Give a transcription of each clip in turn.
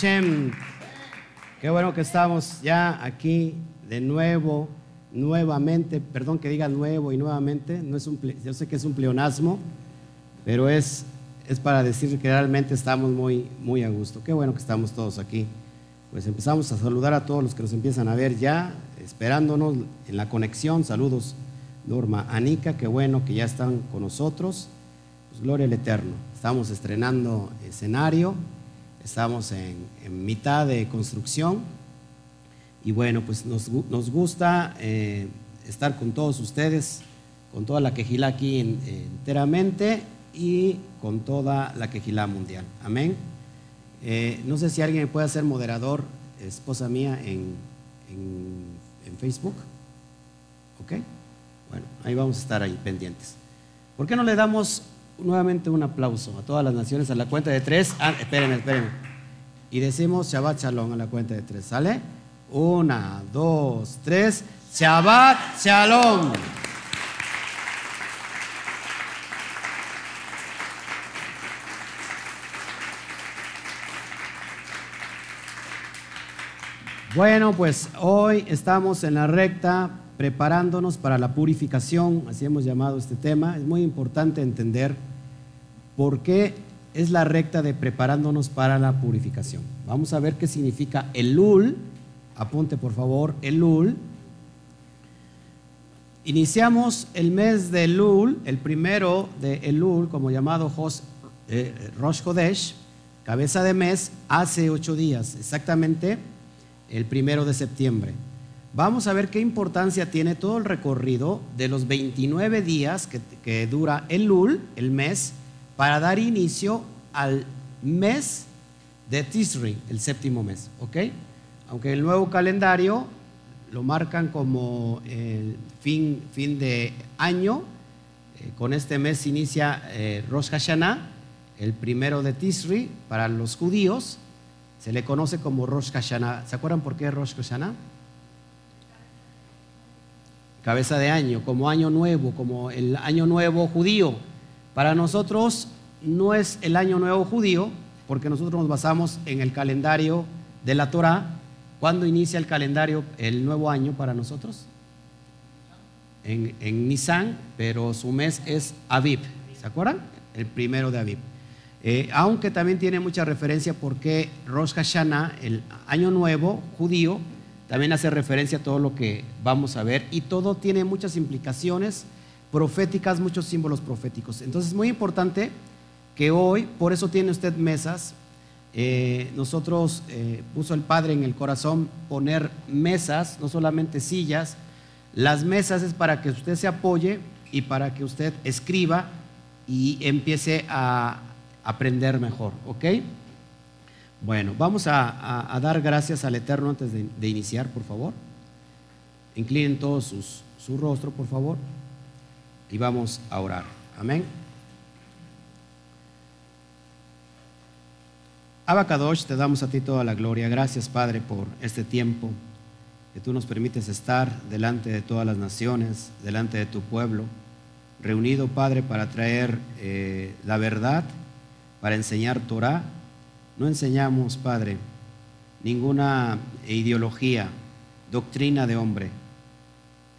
Qué bueno que estamos ya aquí de nuevo, nuevamente, perdón que diga nuevo y nuevamente, no es un, yo sé que es un pleonasmo, pero es, es para decir que realmente estamos muy, muy a gusto. Qué bueno que estamos todos aquí. Pues empezamos a saludar a todos los que nos empiezan a ver ya, esperándonos en la conexión. Saludos, Norma, Anika, qué bueno que ya están con nosotros. Pues gloria al Eterno. Estamos estrenando escenario Estamos en, mitad de construcción y bueno, pues nos, gusta eh, estar con todos ustedes, con toda la quejilá aquí enteramente y con toda la quejilá mundial. Amén. Eh, no sé si alguien puede ser moderador, esposa mía, en, en Facebook. ¿Ok? Bueno, ahí vamos a estar ahí pendientes. ¿Por qué no le damos nuevamente un aplauso a todas las naciones a la cuenta de tres. Ah, espérenme, espérenme. Y decimos Shabbat Shalom a la cuenta de tres. ¿Sale? Una, dos, tres. Shabbat Shalom. Bueno, pues hoy estamos en la recta preparándonos para la purificación, así hemos llamado este tema. Es muy importante entender ¿Por qué es la recta de preparándonos para la purificación? Vamos a ver qué significa Elul. Apunte por favor, Elul. Iniciamos el mes de Elul, el primero de Elul, como llamado eh, Rosh Hodesh, cabeza de mes, hace ocho días, exactamente el primero de septiembre. Vamos a ver qué importancia tiene todo el recorrido de los 29 días que, que dura Elul, el mes, para dar inicio al mes de Tisri, el séptimo mes, ¿ok? Aunque el nuevo calendario lo marcan como el fin, fin de año, eh, con este mes inicia eh, Rosh Hashanah, el primero de Tisri para los judíos, se le conoce como Rosh Hashanah. ¿Se acuerdan por qué Rosh Hashanah? Cabeza de año, como año nuevo, como el año nuevo judío. Para nosotros no es el año nuevo judío, porque nosotros nos basamos en el calendario de la Torah. ¿Cuándo inicia el calendario, el nuevo año para nosotros? En, en Nisan, pero su mes es Aviv. ¿Se acuerdan? El primero de Aviv. Eh, aunque también tiene mucha referencia porque Rosh Hashanah, el año nuevo judío, también hace referencia a todo lo que vamos a ver y todo tiene muchas implicaciones proféticas, muchos símbolos proféticos. Entonces es muy importante que hoy, por eso tiene usted mesas. Eh, nosotros eh, puso el Padre en el corazón poner mesas, no solamente sillas. Las mesas es para que usted se apoye y para que usted escriba y empiece a aprender mejor, ¿ok? Bueno, vamos a, dar gracias al Eterno antes de, iniciar, por favor. Inclinen todos su rostro, por favor, y vamos a orar. Amén. Abacadosh, te damos a ti toda la gloria. Gracias, Padre, por este tiempo que tú nos permites estar delante de todas las naciones, delante de tu pueblo, reunido, Padre, para traer eh, la verdad, para enseñar Torah. No enseñamos, Padre, ninguna ideología, doctrina de hombre.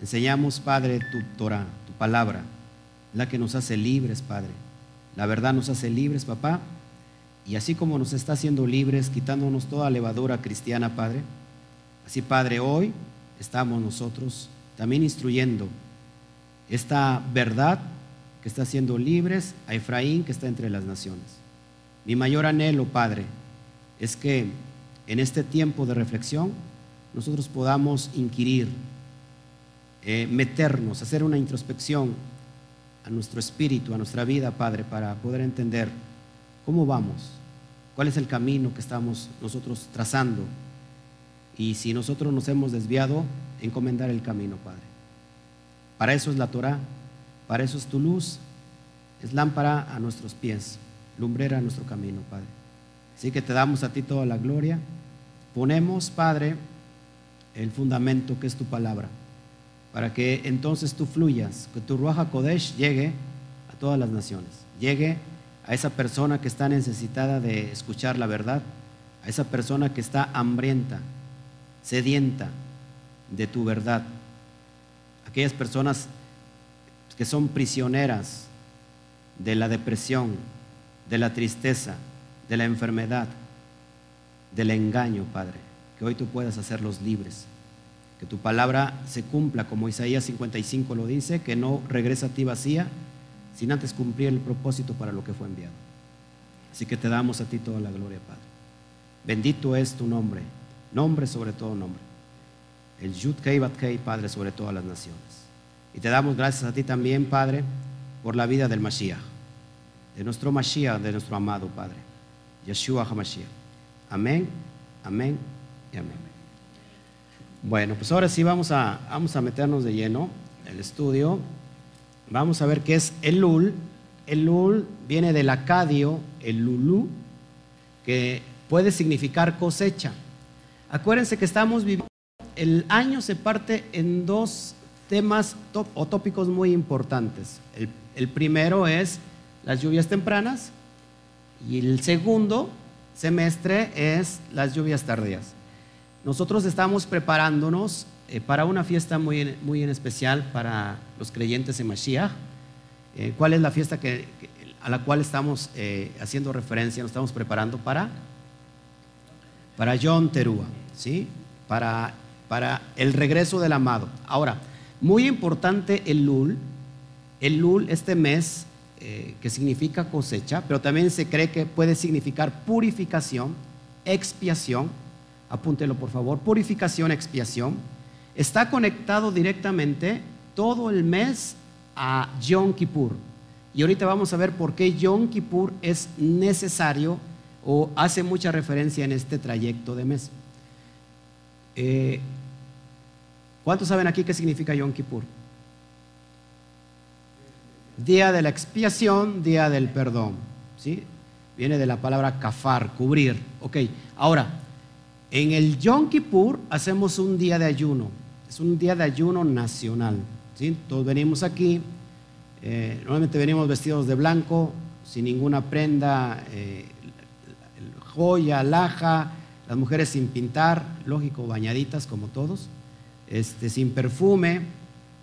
Enseñamos, Padre, tu Torah, palabra, la que nos hace libres, Padre. La verdad nos hace libres, papá y así como nos está haciendo libres, quitándonos toda levadura cristiana, Padre, así, Padre, hoy estamos nosotros también instruyendo esta verdad que está haciendo libres a Efraín que está entre las naciones. Mi mayor anhelo, Padre, es que en este tiempo de reflexión nosotros podamos inquirir, eh, meternos, hacer una introspección a nuestro espíritu, a nuestra vida, Padre, para poder entender ¿Cómo vamos? ¿Cuál es el camino que estamos nosotros trazando? Y si nosotros nos hemos desviado, encomendar el camino, Padre. Para eso es la Torah, para eso es tu luz, es lámpara a nuestros pies, lumbrera a nuestro camino, Padre. Así que te damos a ti toda la gloria. Ponemos, Padre, el fundamento que es tu palabra, para que entonces tú fluyas, que tu Ruaja Kodesh llegue a todas las naciones, llegue a esa persona que está necesitada de escuchar la verdad, a esa persona que está hambrienta, sedienta de tu verdad, aquellas personas que son prisioneras de la depresión, de la tristeza, de la enfermedad, del engaño, Padre, que hoy tú puedas hacerlos libres, que tu palabra se cumpla como Isaías 55 lo dice, que no regresa a ti vacía sin antes cumplir el propósito para lo que fue enviado. Así que te damos a ti toda la gloria, Padre. Bendito es tu nombre, nombre sobre todo nombre. El Yud Kei Bat Kei, Padre, sobre todas las naciones. Y te damos gracias a ti también, Padre, por la vida del Mashiach, de nuestro Mashiach, de nuestro amado Padre, Yeshua HaMashiach. Amén, amén y amén. Bueno, pues ahora sí vamos a, vamos a meternos de lleno el estudio. Vamos a ver qué es el Lul. El Lul viene del acadio, el Lulú, que puede significar cosecha. Acuérdense que estamos viviendo, el año se parte en dos temas o tópicos muy importantes. El primero es las lluvias tempranas y el segundo semestre es las lluvias tardías. Nosotros estamos preparándonos eh, para una fiesta muy, muy especial para los creyentes en Mashiach. Eh, ¿Cuál es la fiesta a la cual estamos eh, haciendo referencia? Nos estamos preparando para, para John Terúa, ¿sí? Para, para el regreso del amado. Ahora, muy importante el Lul. El Lul este mes, que significa cosecha, pero también se cree que puede significar purificación, expiación apúntelo por favor, purificación, expiación, está conectado directamente todo el mes a Yom Kippur. Y ahorita vamos a ver por qué Yom Kippur es necesario o hace mucha referencia en este trayecto de mes. Eh, ¿Cuántos saben aquí qué significa Yom Kippur? Día de la expiación, día del perdón. ¿sí? Viene de la palabra kafar, cubrir. Ok, ahora, en el Yom Kippur hacemos un día de ayuno, es un día de ayuno nacional. Todos venimos aquí, eh, normalmente venimos vestidos de blanco, sin ninguna prenda, eh, joya, laja, las mujeres sin pintar, lógico, bañaditas como todos, este, sin perfume,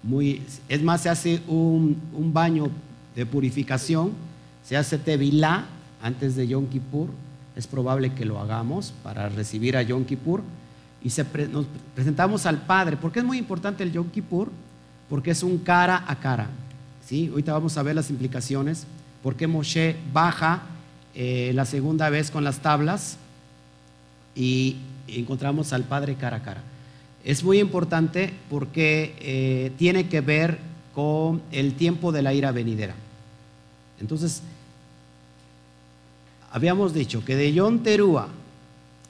muy, es más, se hace un, un baño de purificación, se hace tevilá antes de Yom Kippur, es probable que lo hagamos para recibir a Yom Kippur y nos presentamos al Padre. ¿Por qué es muy importante el Yom Kippur? Porque es un cara a cara. ¿sí? Ahorita vamos a ver las implicaciones. ¿Por qué Moshe baja eh, la segunda vez con las tablas y encontramos al Padre cara a cara? Es muy importante porque eh, tiene que ver con el tiempo de la ira venidera. Entonces, habíamos dicho que de Yom Terúa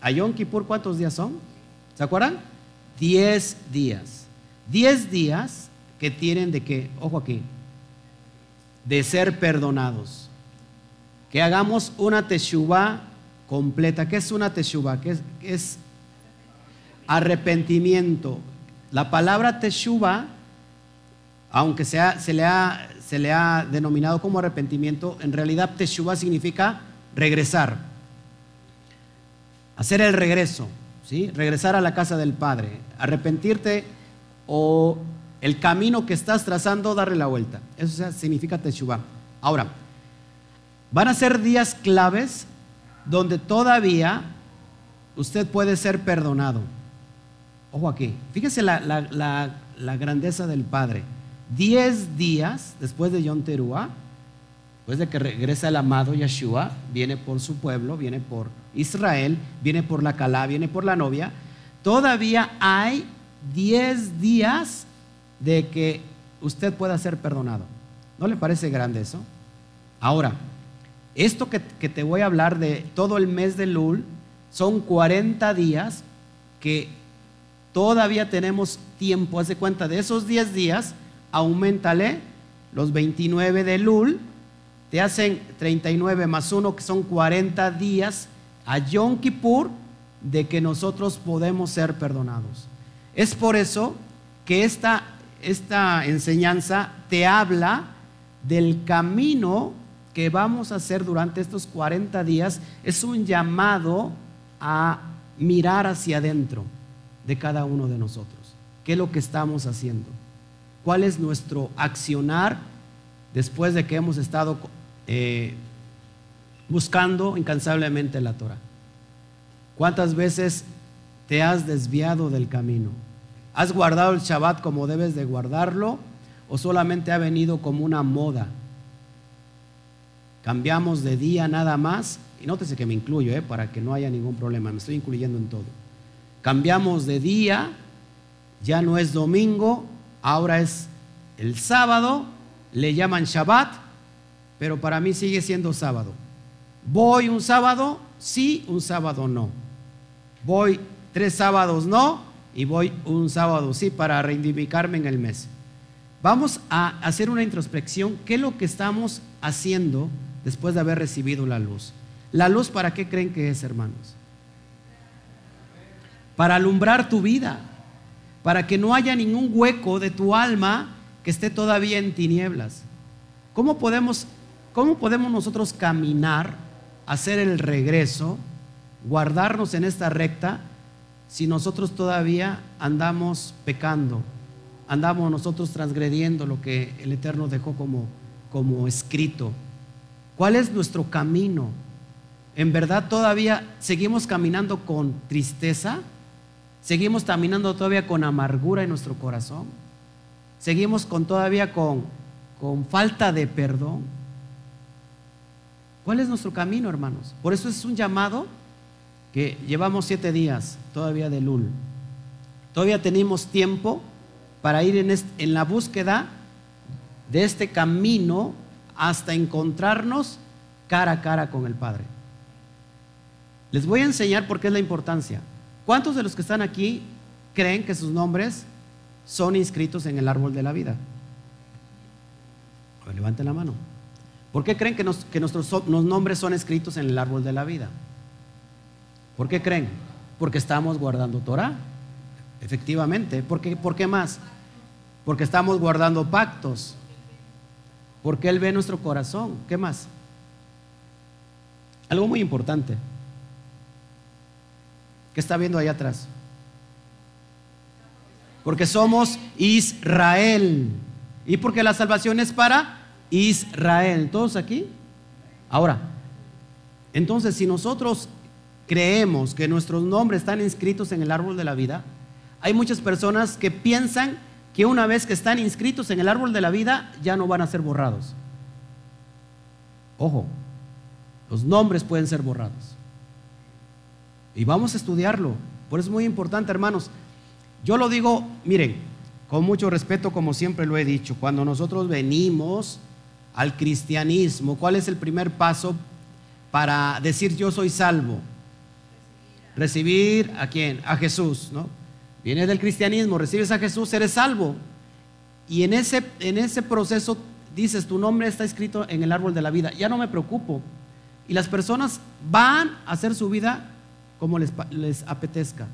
a Yom Kippur, ¿cuántos días son? ¿Se acuerdan? Diez días. Diez días que tienen de qué, ojo aquí, de ser perdonados. Que hagamos una teshuva completa. ¿Qué es una teshuva? ¿Qué es, es arrepentimiento? La palabra teshuva, aunque sea, se, le ha, se le ha denominado como arrepentimiento, en realidad teshuva significa regresar, hacer el regreso, ¿sí? regresar a la casa del Padre, arrepentirte o el camino que estás trazando, darle la vuelta. Eso significa Teshuvah. Ahora, van a ser días claves donde todavía usted puede ser perdonado. Ojo aquí, fíjese la, grandeza del Padre. Diez días después de Yom Teruah, Después de que regresa el amado Yeshua, viene por su pueblo, viene por Israel, viene por la Calá, viene por la novia. Todavía hay 10 días de que usted pueda ser perdonado. ¿No le parece grande eso? Ahora, esto que, que, te voy a hablar de todo el mes de Lul son 40 días que todavía tenemos tiempo. Haz de cuenta de esos 10 días, aumentale los 29 de Lul te hacen 39 más 1, que son 40 días a Yom Kippur de que nosotros podemos ser perdonados. Es por eso que esta, esta enseñanza te habla del camino que vamos a hacer durante estos 40 días es un llamado a mirar hacia adentro de cada uno de nosotros. ¿Qué es lo que estamos haciendo? ¿Cuál es nuestro accionar después de que hemos estado eh, buscando incansablemente la Torah? ¿Cuántas veces te has desviado del camino? ¿Has guardado el Shabbat como debes de guardarlo o solamente ha venido como una moda? Cambiamos de día nada más, y nótese que me incluyo, eh, para que no haya ningún problema, me estoy incluyendo en todo. Cambiamos de día, ya no es domingo, ahora es el sábado, le llaman Shabbat, pero para mí sigue siendo sábado. Voy un sábado, sí, un sábado no. Voy tres sábados no, y voy un sábado sí para reivindicarme en el mes. Vamos a hacer una introspección. ¿Qué es lo que estamos haciendo después de haber recibido la luz? ¿La luz para qué creen que es, hermanos? Para alumbrar tu vida, para que no haya ningún hueco de tu alma esté todavía en tinieblas. ¿Cómo podemos, cómo podemos nosotros caminar, hacer el regreso, guardarnos en esta recta si nosotros todavía andamos pecando, andamos nosotros transgrediendo lo que el Eterno dejó como, como escrito. ¿Cuál es nuestro camino? ¿En verdad todavía seguimos caminando con tristeza? ¿Seguimos caminando todavía con amargura en nuestro corazón? ¿Seguimos con todavía con, con falta de perdón? ¿Cuál es nuestro camino, hermanos? Por eso es un llamado que llevamos siete días todavía de Lul. Todavía tenemos tiempo para ir en, en la búsqueda de este camino hasta encontrarnos cara a cara con el Padre. Les voy a enseñar por qué es la importancia. ¿Cuántos de los que están aquí creen que sus nombres son inscritos en el árbol de la vida? levanten la mano. ¿Por qué creen que, que nuestros nombres son escritos en el árbol de la vida? ¿Por qué creen? Porque estamos guardando Torah. Efectivamente. ¿Por qué, ¿Por qué más? Porque estamos guardando pactos. Porque Él ve nuestro corazón. ¿Qué más? Algo muy importante. ¿Qué está viendo ahí atrás? Porque somos Israel. Y porque la salvación es para Israel. ¿Todos aquí? Ahora, entonces si nosotros creemos que nuestros nombres están inscritos en el árbol de la vida, hay muchas personas que piensan que una vez que están inscritos en el árbol de la vida ya no van a ser borrados. Ojo, los nombres pueden ser borrados. Y vamos a estudiarlo. Por eso es muy importante, hermanos. Yo lo digo, miren, con mucho respeto, como siempre lo he dicho, cuando nosotros venimos al cristianismo, ¿cuál es el primer paso para decir yo soy salvo? recibir a quién? A Jesús, ¿no? Vienes del cristianismo, recibes a Jesús, eres salvo. Y en ese, en ese proceso dices, tu nombre está escrito en el árbol de la vida, ya no me preocupo. Y las personas van a hacer su vida como les, les apetezca.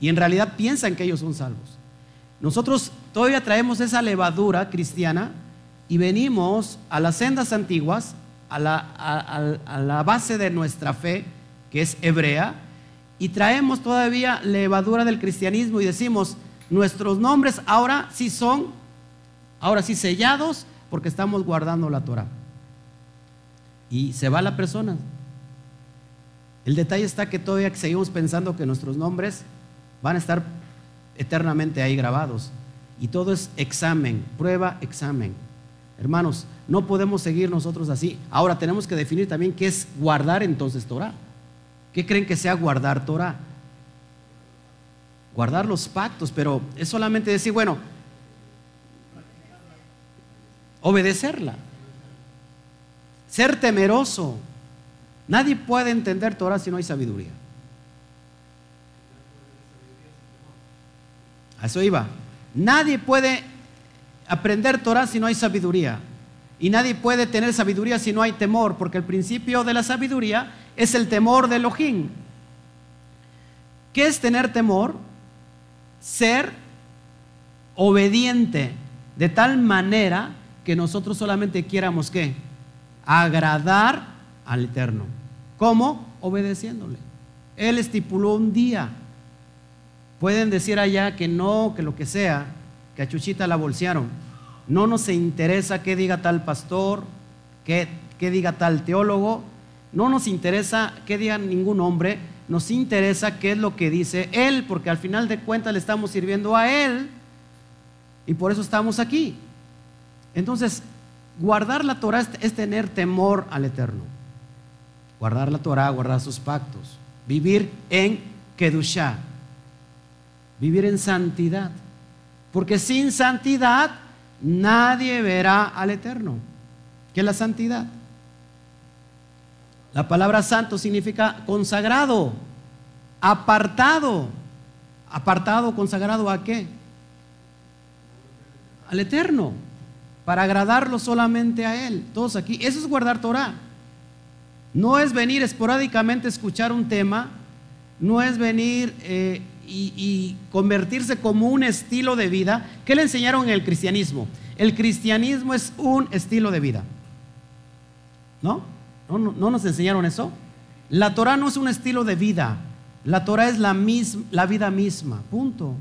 Y en realidad piensan que ellos son salvos. Nosotros todavía traemos esa levadura cristiana y venimos a las sendas antiguas, a la, base de nuestra fe, que es hebrea, y traemos todavía levadura del cristianismo y decimos, nuestros nombres ahora sí son, ahora sí sellados, porque estamos guardando la Torah. Y se va la persona. El detalle está que todavía seguimos pensando que nuestros nombres van a estar eternamente ahí grabados. Y todo es examen, prueba, examen. Hermanos, no podemos seguir nosotros así. Ahora tenemos que definir también qué es guardar entonces Torah. ¿Qué creen que sea guardar Torah? Guardar los pactos, pero es solamente decir, bueno, obedecerla. Ser temeroso. Nadie puede entender Torah si no hay sabiduría. A eso iba. Nadie puede aprender Torah si no hay sabiduría. Y nadie puede tener sabiduría si no hay temor, porque el principio de la sabiduría es el temor de Elohim. ¿Qué es tener temor? Ser obediente de tal manera que nosotros solamente quieramos qué? agradar al Eterno. ¿Cómo? Obedeciéndole. Él estipuló un día. Pueden decir allá que no, que lo que sea, que a Chuchita la bolsearon. No nos interesa qué diga tal pastor, qué, diga tal teólogo. No nos interesa qué diga ningún hombre. Nos interesa qué es lo que dice Él, porque al final de cuentas le estamos sirviendo a Él y por eso estamos aquí. Entonces, guardar la Torah es, tener temor al Eterno. Guardar la Torah, guardar sus pactos. Vivir en Kedushah. Vivir en santidad. Porque sin santidad nadie verá al Eterno. ¿Qué es la santidad? La palabra santo significa consagrado, apartado. ¿Apartado, consagrado a qué? Al Eterno para agradarlo solamente a Él. Todos aquí. Eso es guardar Torah. No es venir esporádicamente a escuchar un tema, no es venir eh, y, convertirse como un estilo de vida. ¿Qué le enseñaron en el cristianismo? El cristianismo es un estilo de vida. ¿No? ¿No, no, nos enseñaron eso? La Torah no es un estilo de vida. La Torah es la, misma, la vida misma. Punto.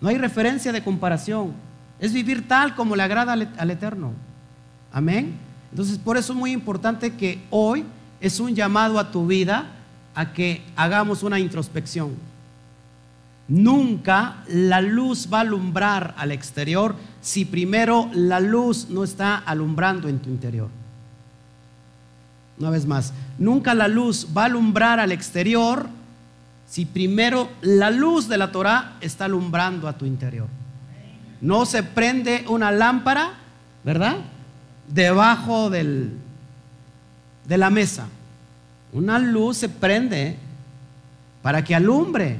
No hay referencia de comparación. Es vivir tal como le agrada al, Eterno. Amén. Entonces, por eso es muy importante que hoy es un llamado a tu vida a que hagamos una introspección. Nunca la luz va a alumbrar al exterior si primero la luz no está alumbrando en tu interior. Una vez más, nunca la luz va a alumbrar al exterior si primero la luz de la Torah está alumbrando a tu interior. No se prende una lámpara, ¿verdad? Debajo del, de la mesa. Una luz se prende para que alumbre.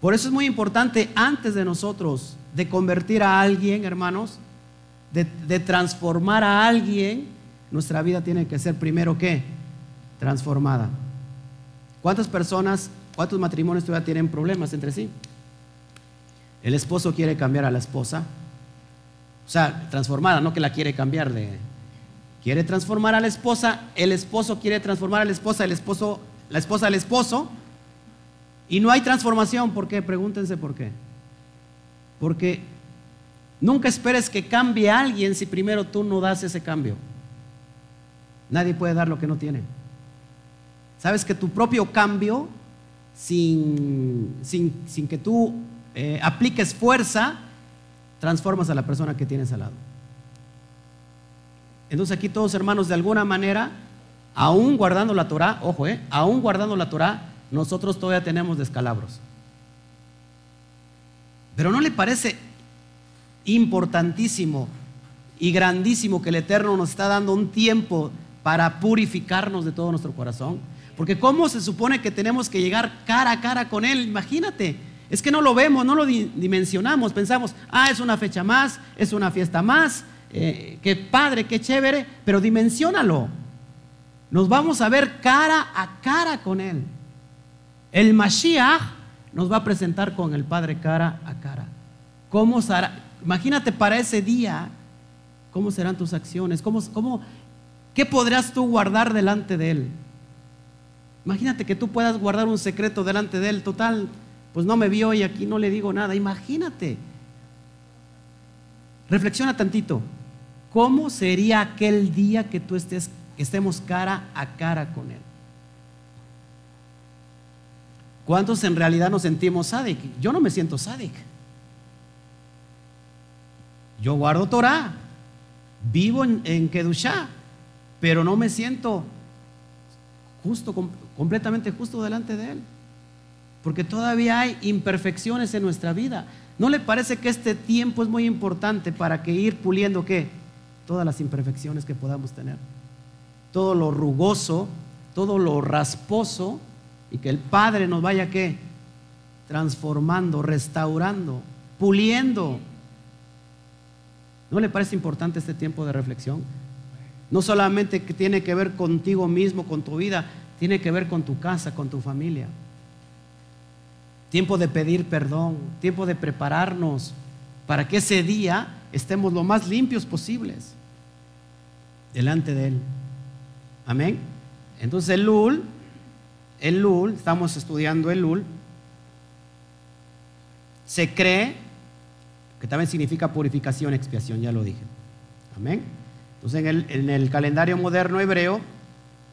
Por eso es muy importante antes de nosotros de convertir a alguien, hermanos, de, transformar a alguien, nuestra vida tiene que ser primero qué? Transformada. ¿Cuántas personas, cuántos matrimonios todavía tienen problemas entre sí? El esposo quiere cambiar a la esposa. O sea, transformada, no que la quiere cambiar de... Quiere transformar a la esposa, el esposo quiere transformar a la esposa, el esposo, la esposa al esposo. Y no hay transformación. ¿Por qué? Pregúntense por qué. Porque nunca esperes que cambie alguien si primero tú no das ese cambio. Nadie puede dar lo que no tiene. Sabes que tu propio cambio, sin, sin, sin que tú eh, apliques fuerza, transformas a la persona que tienes al lado. Entonces aquí todos hermanos, de alguna manera, aún guardando la Torah, ojo, eh, aún guardando la Torah, nosotros todavía tenemos descalabros. Pero ¿no le parece importantísimo y grandísimo que el Eterno nos está dando un tiempo para purificarnos de todo nuestro corazón? Porque ¿cómo se supone que tenemos que llegar cara a cara con Él? Imagínate, es que no lo vemos, no lo dimensionamos, pensamos, ah, es una fecha más, es una fiesta más, eh, qué padre, qué chévere, pero dimensionalo. Nos vamos a ver cara a cara con Él. El Mashiach nos va a presentar con el Padre cara a cara. ¿Cómo será? Imagínate para ese día, ¿cómo serán tus acciones? ¿Cómo, cómo, ¿Qué podrás tú guardar delante de Él? Imagínate que tú puedas guardar un secreto delante de Él, total, pues no me vio y aquí no le digo nada. Imagínate. Reflexiona tantito. ¿Cómo sería aquel día que tú estés, que estemos cara a cara con Él? ¿Cuántos en realidad nos sentimos sádic? Yo no me siento sádic. Yo guardo Torah, vivo en, en Kedushá, pero no me siento justo, completamente justo delante de Él porque todavía hay imperfecciones en nuestra vida. ¿No le parece que este tiempo es muy importante para que ir puliendo qué? Todas las imperfecciones que podamos tener. Todo lo rugoso, todo lo rasposo y que el Padre nos vaya qué? Transformando, restaurando, puliendo. ¿No le parece importante este tiempo de reflexión? No solamente que tiene que ver contigo mismo, con tu vida, tiene que ver con tu casa, con tu familia tiempo de pedir perdón, tiempo de prepararnos para que ese día estemos lo más limpios posibles. delante de Él. Amén. Entonces el Lul, el Lul, estamos estudiando el Lul, se cree que también significa purificación, expiación, ya lo dije. Amén. Entonces en el, en el calendario moderno hebreo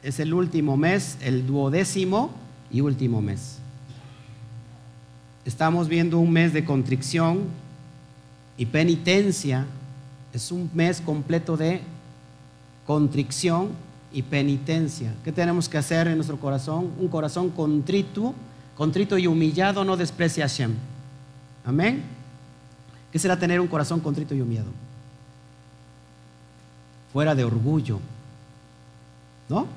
es el último mes, el duodécimo y último mes. Estamos viendo un mes de contrición y penitencia. Es un mes completo de contrición y penitencia. ¿Qué tenemos que hacer en nuestro corazón? Un corazón contrito, contrito y humillado no desprecia a Hashem. Amén. ¿Qué será tener un corazón contrito y humillado? Fuera de orgullo. ¿No?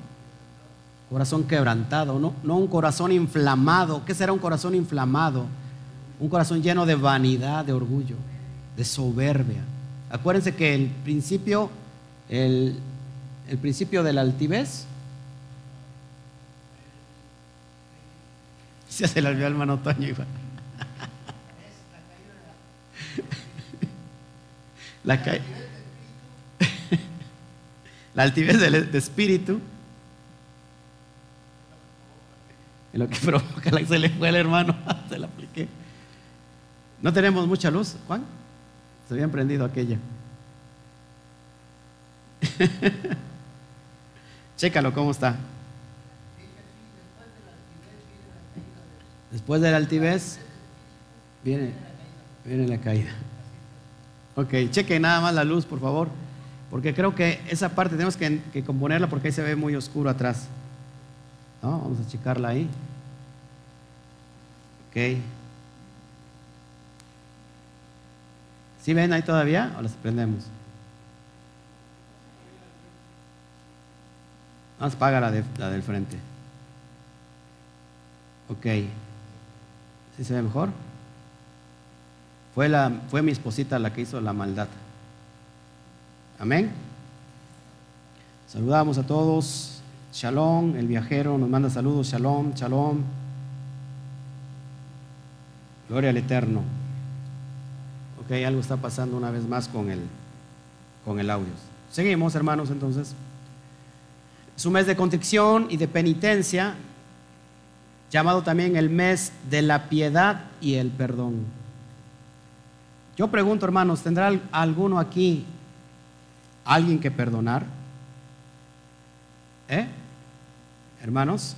Corazón quebrantado, no, no un corazón inflamado. ¿Qué será un corazón inflamado? Un corazón lleno de vanidad, de orgullo, de soberbia. Acuérdense que el principio, el, el principio de la altivez, se hace la olvidó el hermano Toño igual. La, ca... la altivez del de espíritu en lo que provoca la se le fue el hermano, se la apliqué. No tenemos mucha luz, Juan. Se había prendido aquella. Chécalo cómo está. Después de la altivez viene, viene la caída. Ok, cheque nada más la luz, por favor, porque creo que esa parte tenemos que, que componerla porque ahí se ve muy oscuro atrás. ¿No? Vamos a checarla ahí. Ok. ¿Sí ven ahí todavía o las prendemos? Más paga la, de, la del frente. Ok. ¿Sí se ve mejor? Fue, la, fue mi esposita la que hizo la maldad. Amén. Saludamos a todos. Shalom, el viajero nos manda saludos. Shalom, shalom. Gloria al Eterno. Ok, algo está pasando una vez más con el, con el audio. Seguimos, hermanos, entonces. Es un mes de contrición y de penitencia, llamado también el mes de la piedad y el perdón. Yo pregunto, hermanos, ¿tendrá alguno aquí alguien que perdonar? ¿Eh? Hermanos,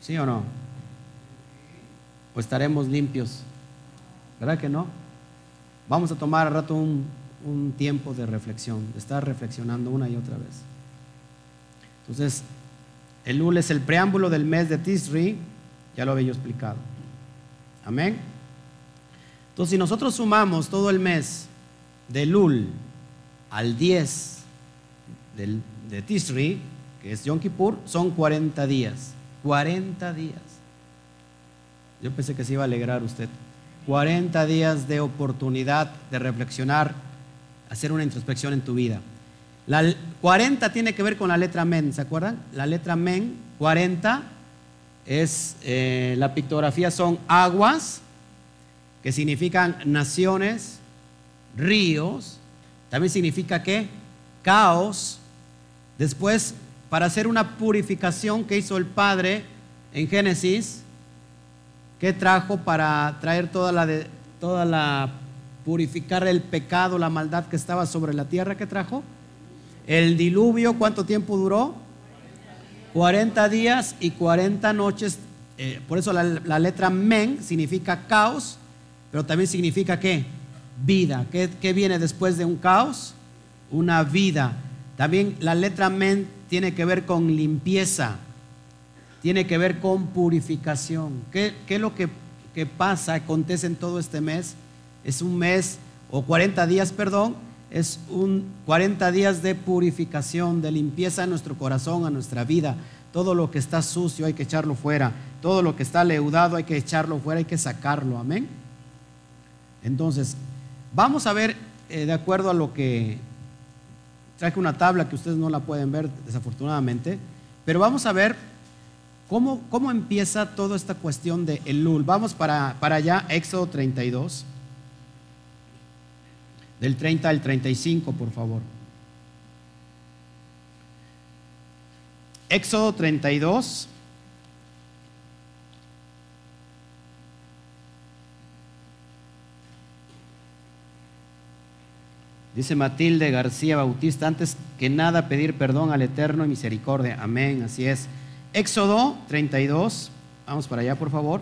¿sí o no? ¿O estaremos limpios? ¿Verdad que no? Vamos a tomar a rato un, un tiempo de reflexión, de estar reflexionando una y otra vez. Entonces, el Lul es el preámbulo del mes de Tisri, ya lo había yo explicado. Amén. Entonces, si nosotros sumamos todo el mes de Lul al 10 del, de Tisri, que es Yom Kippur, son 40 días. 40 días. Yo pensé que se iba a alegrar usted. 40 días de oportunidad de reflexionar, hacer una introspección en tu vida. La 40 tiene que ver con la letra men, ¿se acuerdan? La letra men, 40, es, eh, la pictografía son aguas, que significan naciones, ríos, también significa qué? Caos. Después, para hacer una purificación que hizo el Padre en Génesis, ¿qué trajo para traer toda la, de, toda la, purificar el pecado, la maldad que estaba sobre la tierra? ¿Qué trajo? El diluvio, ¿cuánto tiempo duró? 40 días y 40 noches. Eh, por eso la, letra men significa caos, pero también significa qué? Vida. ¿Qué, ¿Qué, viene después de un caos? Una vida. También la letra men tiene que ver con limpieza, tiene que ver con purificación. ¿Qué, qué es lo que, que pasa, acontece en todo este mes? Es un mes, o 40 días, perdón, es un 40 días de purificación, de limpieza en nuestro corazón, a nuestra vida. Todo lo que está sucio hay que echarlo fuera. Todo lo que está leudado hay que echarlo fuera, hay que sacarlo. Amén. Entonces, vamos a ver, eh, de acuerdo a lo que traje una tabla que ustedes no la pueden ver, desafortunadamente, pero vamos a ver cómo, cómo empieza toda esta cuestión de Elul. Vamos para, para allá, Éxodo 32. Del 30 al 35, por favor. Éxodo 32. Dice Matilde García Bautista, antes que nada pedir perdón al Eterno y misericordia. Amén, así es. Éxodo 32, vamos para allá por favor.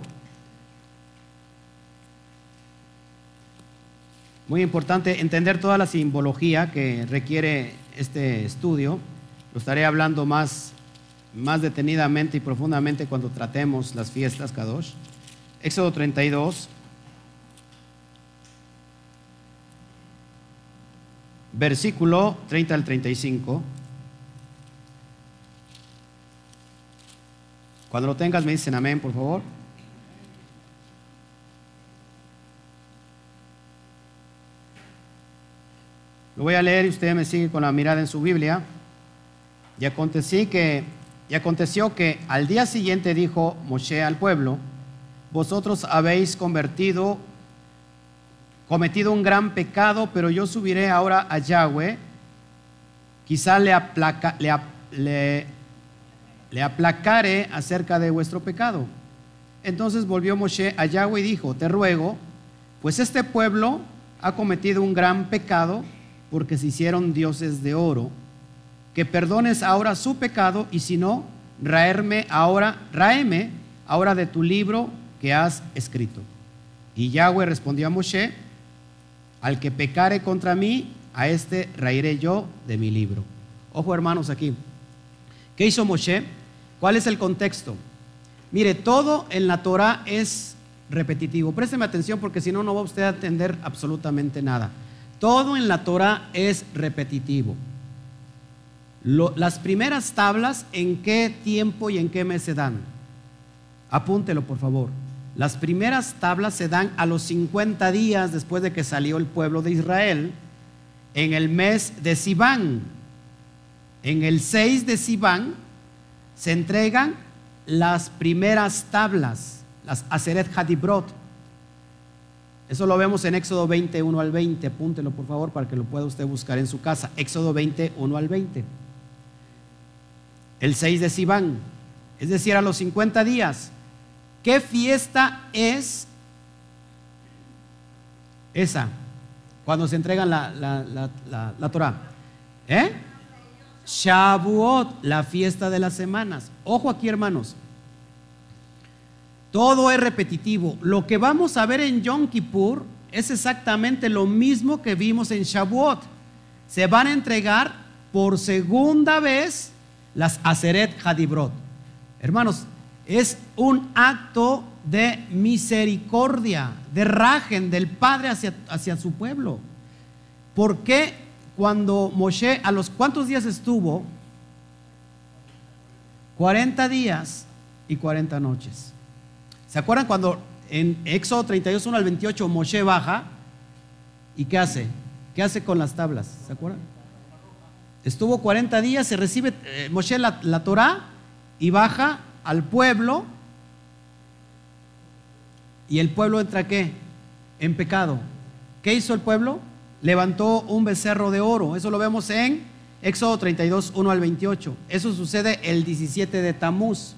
Muy importante entender toda la simbología que requiere este estudio. Lo estaré hablando más, más detenidamente y profundamente cuando tratemos las fiestas Kadosh. Éxodo 32. versículo 30 al 35. Cuando lo tengas me dicen amén, por favor. Voy a leer y usted me sigue con la mirada en su Biblia. Y aconteció que, al día siguiente dijo Moshe al pueblo, vosotros habéis convertido cometido un gran pecado, pero yo subiré ahora a Yahweh, quizá le, le, aplacaré acerca de vuestro pecado. Entonces volvió Moshe a Yahweh y dijo, te ruego, pues este pueblo ha cometido un gran pecado porque se hicieron dioses de oro, que perdones ahora su pecado y si no, raerme ahora, raeme ahora de tu libro que has escrito. Y Yahweh respondió a Moshe, al que pecare contra mí, a este reiré yo de mi libro. Ojo hermanos aquí. ¿Qué hizo Moshe? ¿Cuál es el contexto? Mire, todo en la Torah es repetitivo. Présteme atención porque si no, no va usted a entender absolutamente nada. Todo en la Torah es repetitivo. las primeras tablas, ¿en qué tiempo y en qué mes se dan? Apúntelo, por favor. Las primeras tablas se dan a los 50 días después de que salió el pueblo de Israel, en el mes de Sibán. En el 6 de Sibán se entregan las primeras tablas, las Aseret Hadibrot. Eso lo vemos en Éxodo 21 al 20. Apúntelo por favor para que lo pueda usted buscar en su casa. Éxodo 21 al 20. El 6 de Sibán, es decir, a los 50 días ¿Qué fiesta es esa? Cuando se entregan la, la, la, Torah. ¿Eh? Shavuot, la fiesta de las semanas. Ojo aquí, hermanos. Todo es repetitivo. Lo que vamos a ver en Yom Kippur es exactamente lo mismo que vimos en Shavuot. Se van a entregar por segunda vez las Aseret Hadibrot. Hermanos, es un acto de misericordia, de rajen del Padre hacia, hacia su pueblo. ¿Por qué cuando Moshe, a los cuántos días estuvo? 40 días y 40 noches. ¿Se acuerdan cuando en Éxodo 32, 1 al 28 Moshe baja? ¿Y qué hace? ¿Qué hace con las tablas? ¿Se acuerdan? Estuvo 40 días, se recibe eh, Moshe la, la Torah y baja al pueblo y el pueblo entra qué? En pecado. ¿Qué hizo el pueblo? Levantó un becerro de oro. Eso lo vemos en Éxodo 32, 1 al 28. Eso sucede el 17 de Tamuz.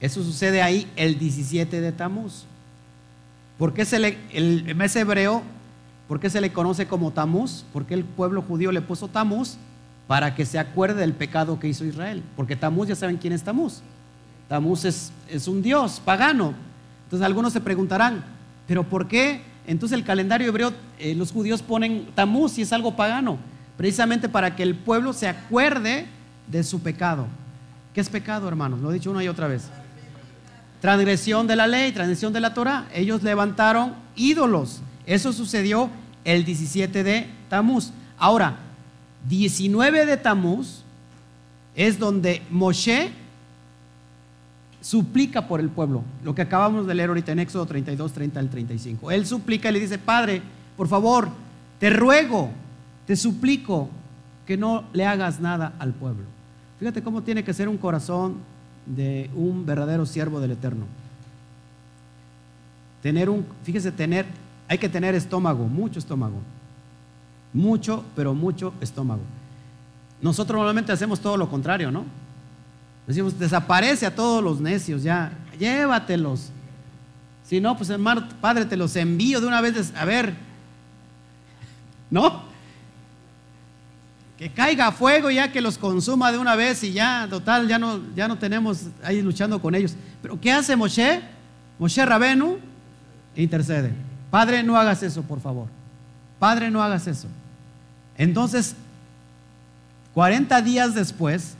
Eso sucede ahí el 17 de Tamuz. ¿Por qué se le, el mes hebreo, por qué se le conoce como Tamuz? Porque el pueblo judío le puso Tamuz para que se acuerde del pecado que hizo Israel. Porque Tamuz, ya saben quién es Tamuz. Tamuz es, un dios pagano. Entonces algunos se preguntarán, ¿pero por qué? Entonces el calendario hebreo, eh, los judíos ponen Tamuz si es algo pagano. Precisamente para que el pueblo se acuerde de su pecado. ¿Qué es pecado, hermanos? Lo he dicho una y otra vez. Transgresión de la ley, transgresión de la Torah. Ellos levantaron ídolos. Eso sucedió el 17 de Tamuz. Ahora, 19 de Tamuz es donde Moshe suplica por el pueblo, lo que acabamos de leer ahorita en Éxodo 32, 30 al 35. Él suplica y le dice, Padre, por favor, te ruego, te suplico que no le hagas nada al pueblo. Fíjate cómo tiene que ser un corazón de un verdadero siervo del Eterno. Tener un, fíjese, tener, hay que tener estómago, mucho estómago mucho, pero mucho estómago. Nosotros normalmente hacemos todo lo contrario, ¿no? Decimos, desaparece a todos los necios, ya, llévatelos. Si no, pues hermano, Padre, te los envío de una vez, a ver, ¿no? Que caiga fuego ya que los consuma de una vez y ya, total, ya no, ya no tenemos ahí luchando con ellos. Pero ¿qué hace Moshe? Moshe Rabenu intercede. Padre, no hagas eso, por favor. Padre, no hagas eso. Entonces, 40 días después,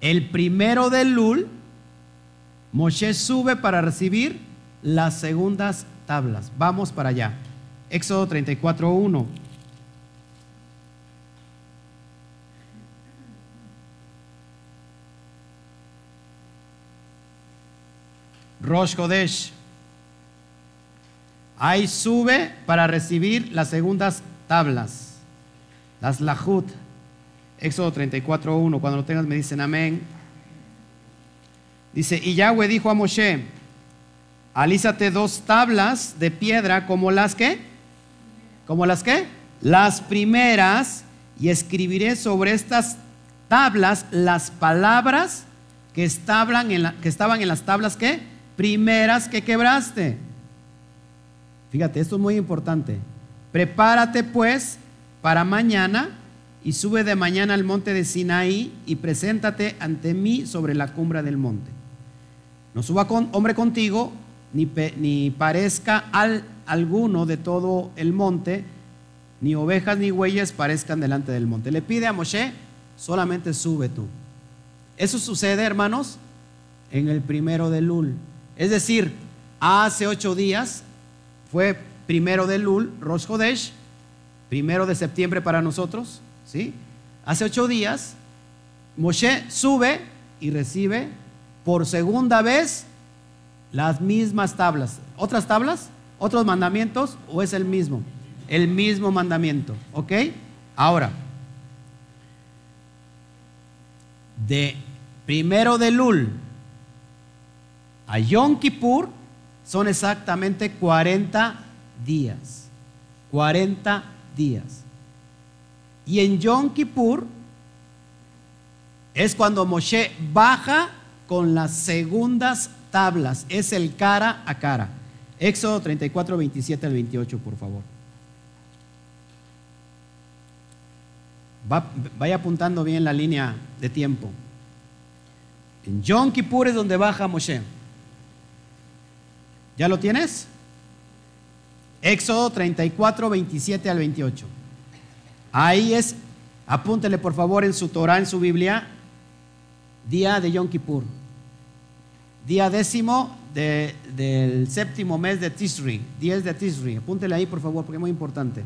el primero de Lul, Moshe sube para recibir las segundas tablas. Vamos para allá. Éxodo 34.1. Rosh Kodesh. Ahí sube para recibir las segundas tablas, las Lahut. Éxodo 34.1. Cuando lo tengas me dicen amén. Dice, y Yahweh dijo a Moshe, alízate dos tablas de piedra como las que, como las que, las primeras, y escribiré sobre estas tablas las palabras que estaban en, que estaban en las tablas que primeras que quebraste. Fíjate, esto es muy importante. Prepárate pues para mañana y sube de mañana al monte de Sinaí y preséntate ante mí sobre la cumbre del monte. No suba con, hombre contigo, ni, ni parezca al, alguno de todo el monte, ni ovejas ni huellas parezcan delante del monte. Le pide a Moshe, solamente sube tú. Eso sucede, hermanos, en el primero de Lul. Es decir, hace ocho días fue primero de Lul, Rosh Hodesh, primero de septiembre para nosotros, ¿sí? Hace ocho días, Moshe sube y recibe por segunda vez las mismas tablas. ¿Otras tablas? ¿Otros mandamientos? ¿O es el mismo? El mismo mandamiento, ¿ok? Ahora, de primero de Lul a Yom Kippur son exactamente 40 días. 40 días. Y en Yom Kippur es cuando Moshe baja con las segundas tablas. Es el cara a cara. Éxodo 34, 27 al 28, por favor. vaya apuntando bien la línea de tiempo. En Yom Kippur es donde baja Moshe. ¿Ya lo tienes? Éxodo 34, 27 al 28. Ahí es, apúntele por favor en su Torah, en su Biblia, día de Yom Kippur. Día décimo del séptimo mes de Tisri, 10 de Tisri. Apúntele ahí por favor porque es muy importante.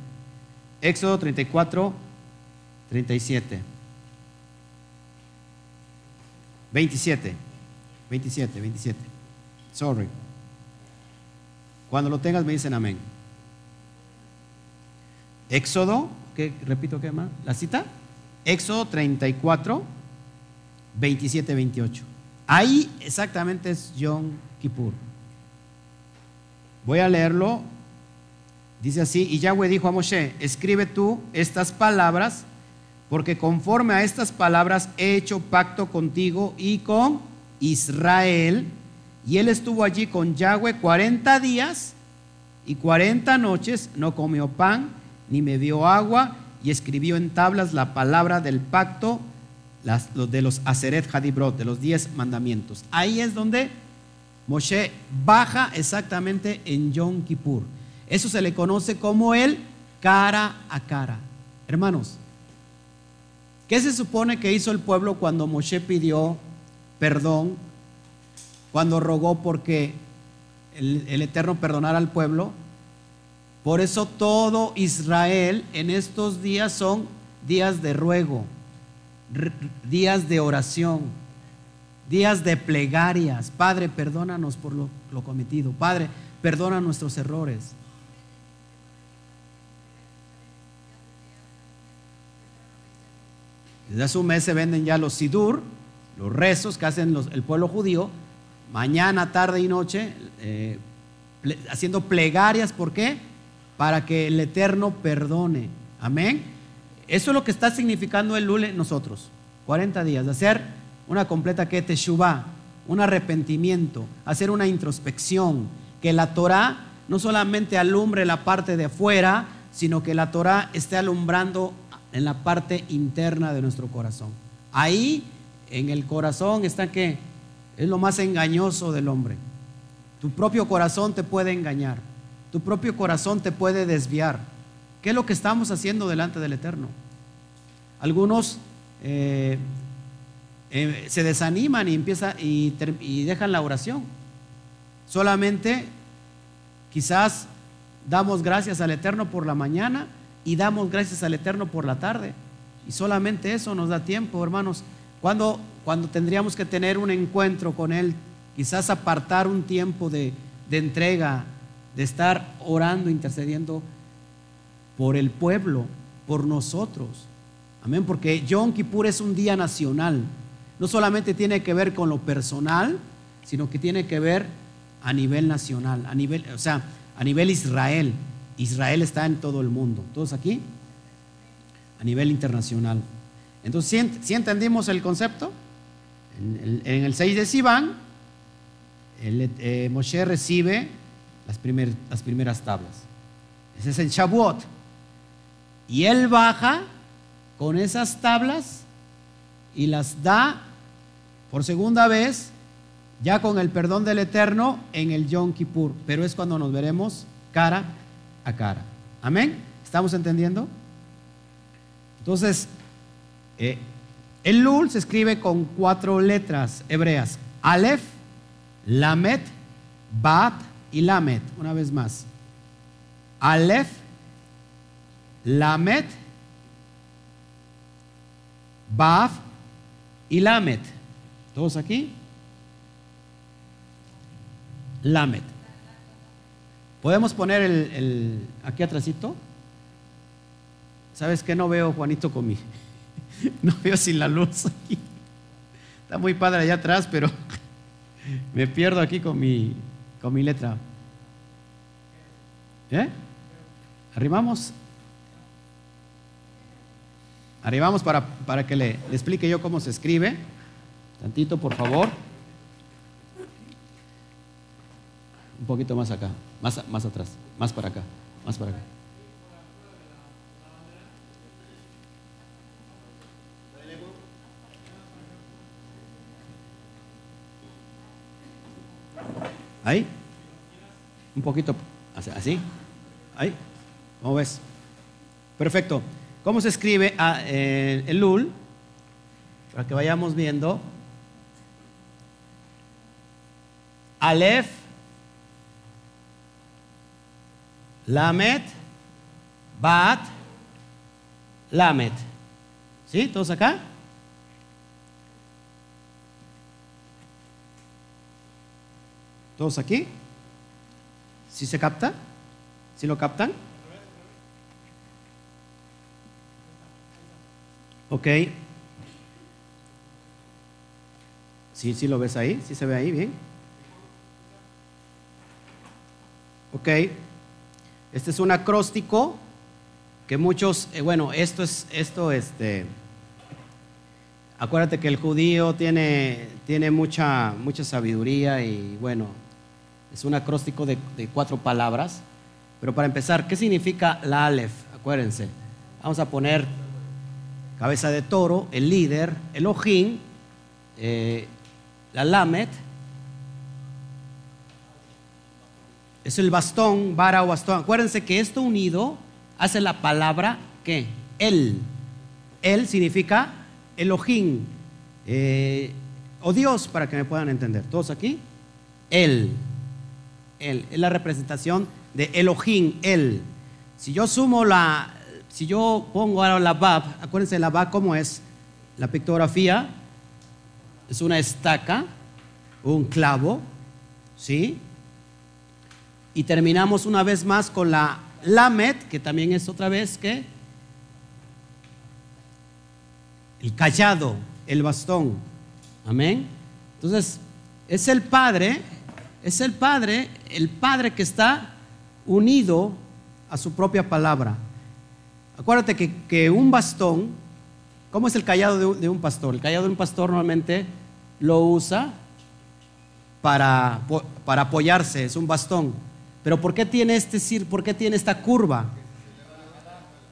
Éxodo 34, 37. 27. 27, 27. Sorry. Cuando lo tengas me dicen amén. Éxodo, ¿qué, repito qué más, la cita. Éxodo 34, 27, 28. Ahí exactamente es Yom Kippur. Voy a leerlo. Dice así, y Yahweh dijo a Moshe, escribe tú estas palabras, porque conforme a estas palabras he hecho pacto contigo y con Israel y él estuvo allí con Yahweh 40 días y 40 noches, no comió pan ni dio agua, y escribió en tablas la palabra del pacto las, de los Aseret Hadibrot, de los diez mandamientos. Ahí es donde Moshe baja exactamente en Yom Kippur. Eso se le conoce como el cara a cara. Hermanos, ¿qué se supone que hizo el pueblo cuando Moshe pidió perdón cuando rogó porque el, Eterno perdonara al pueblo. Por eso todo Israel en estos días son días de ruego, días de oración, días de plegarias. Padre, perdónanos por lo, lo cometido. Padre, perdona nuestros errores. Desde hace un mes se venden ya los sidur, los rezos que hacen el pueblo judío, mañana, tarde y noche, eh, haciendo plegarias. ¿Por qué? Para que el Eterno perdone. Amén. Eso es lo que está significando el Lule nosotros. 40 días de hacer una completa que teshuvah, un arrepentimiento, hacer una introspección, que la Torah no solamente alumbre la parte de afuera, sino que la Torah esté alumbrando en la parte interna de nuestro corazón. Ahí, en el corazón, está que es lo más engañoso del hombre. Tu propio corazón te puede engañar, tu propio corazón te puede desviar. ¿Qué es lo que estamos haciendo delante del Eterno? Algunos eh, eh, se desaniman y, empieza, y, y dejan la oración. Solamente quizás damos gracias al Eterno por la mañana y damos gracias al Eterno por la tarde. Y solamente eso nos da tiempo, hermanos. Cuando, cuando tendríamos que tener un encuentro con Él, quizás apartar un tiempo de, de entrega, de estar orando, intercediendo por el pueblo, por nosotros. Amén, porque Yom Kippur es un día nacional. No solamente tiene que ver con lo personal, sino que tiene que ver a nivel nacional, a nivel, o sea, a nivel Israel. Israel está en todo el mundo. ¿Todos aquí? A nivel internacional. Entonces, si, entendimos el concepto, en el, 6 de Sivan, eh, Moshe recibe las, primeras tablas. Ese es el Shavuot. Y él baja con esas tablas y las da por segunda vez, ya con el perdón del Eterno en el Yom Kippur. Pero es cuando nos veremos cara a cara. Amén. ¿Estamos entendiendo? Entonces, eh, el Lul se escribe con cuatro letras hebreas: Aleph, Lamet, Bat y Lamet. Una vez más: Aleph, Lamet, Baf y Lamet. ¿Todos aquí? Lamet. ¿Podemos poner el, aquí atrásito? ¿Sabes qué? No veo Juanito con mi... No veo sin la luz aquí. Está muy padre allá atrás, pero me pierdo aquí con mi, con mi letra. ¿Eh? ¿Arrimamos? Arribamos para, para que le, le explique yo cómo se escribe. Tantito, por favor. Un poquito más acá. Más, más atrás, más para acá, más para acá. Ahí. Un poquito así. Ahí. ¿Cómo ves? Perfecto. ¿Cómo se escribe ah, eh, el LUL? Para que vayamos viendo. Aleph Lamet, Bat, Lamet. ¿Sí? ¿Todos acá? ¿Todos aquí? ¿Sí se capta? ¿Sí lo captan? Ok. ¿Sí, sí lo ves ahí? ¿Sí se ve ahí bien? Ok. Este es un acróstico que muchos, eh, bueno, esto es, esto, este, acuérdate que el judío tiene, tiene mucha, mucha sabiduría y bueno, es un acróstico de, cuatro palabras. Pero para empezar, ¿qué significa la Aleph? Acuérdense, vamos a poner cabeza de toro, el líder, el ojín, eh, la Lamet, Es el bastón, vara o bastón. Acuérdense que esto unido hace la palabra ¿qué? Él. Él significa Elohim eh, o Dios, para que me puedan entender. ¿Todos aquí? Él. Él. Es la representación de Elohim, Él. Si yo sumo la, si yo pongo ahora la Bab, acuérdense la Bab cómo es. La pictografía es una estaca, un clavo, ¿sí? Y terminamos una vez más con la Lamet, que también es otra vez que el callado, el bastón. Amén. Entonces, es el Padre, es el Padre, el Padre que está unido a su propia palabra. Acuérdate que, que un bastón, ¿Cómo es el callado de un, pastor? El callado de un pastor normalmente lo usa para, para apoyarse, es un bastón. Pero ¿por qué tiene este por qué tiene esta curva?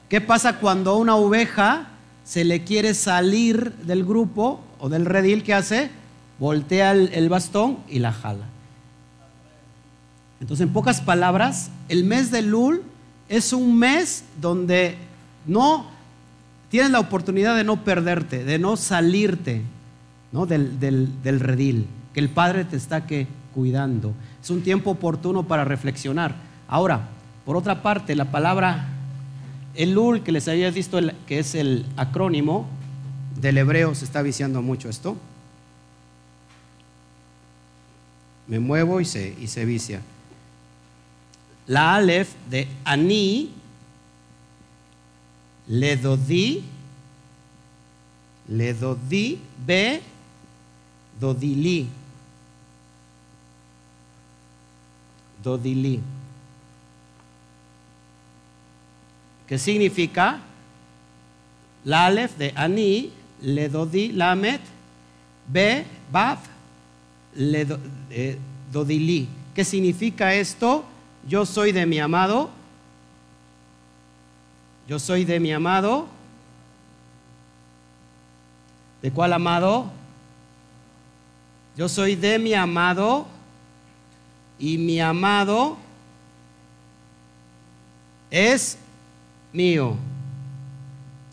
¿Qué pasa cuando una oveja se le quiere salir del grupo o del redil? ¿Qué hace? Voltea el bastón y la jala. Entonces, en pocas palabras, el mes de Lul es un mes donde no tienes la oportunidad de no perderte, de no salirte. Del, del- del redil, que el Padre te está cuidando. Es un tiempo oportuno para reflexionar. Ahora, por otra parte, la palabra Elul, que les había visto, que es el acrónimo del hebreo, se está viciando mucho esto. Me muevo y se, y se vicia. La Aleph de Ani, Ledodí, Ledodí, Be, Dodili. Dodili. ¿Qué significa? La Aleph de Ani, Ledodí, Lamet, Be, Baf, eh, Dodili. ¿Qué significa esto? Yo soy de mi amado. Yo soy de mi amado. ¿De cuál amado? Yo soy de mi amado y mi amado es mío.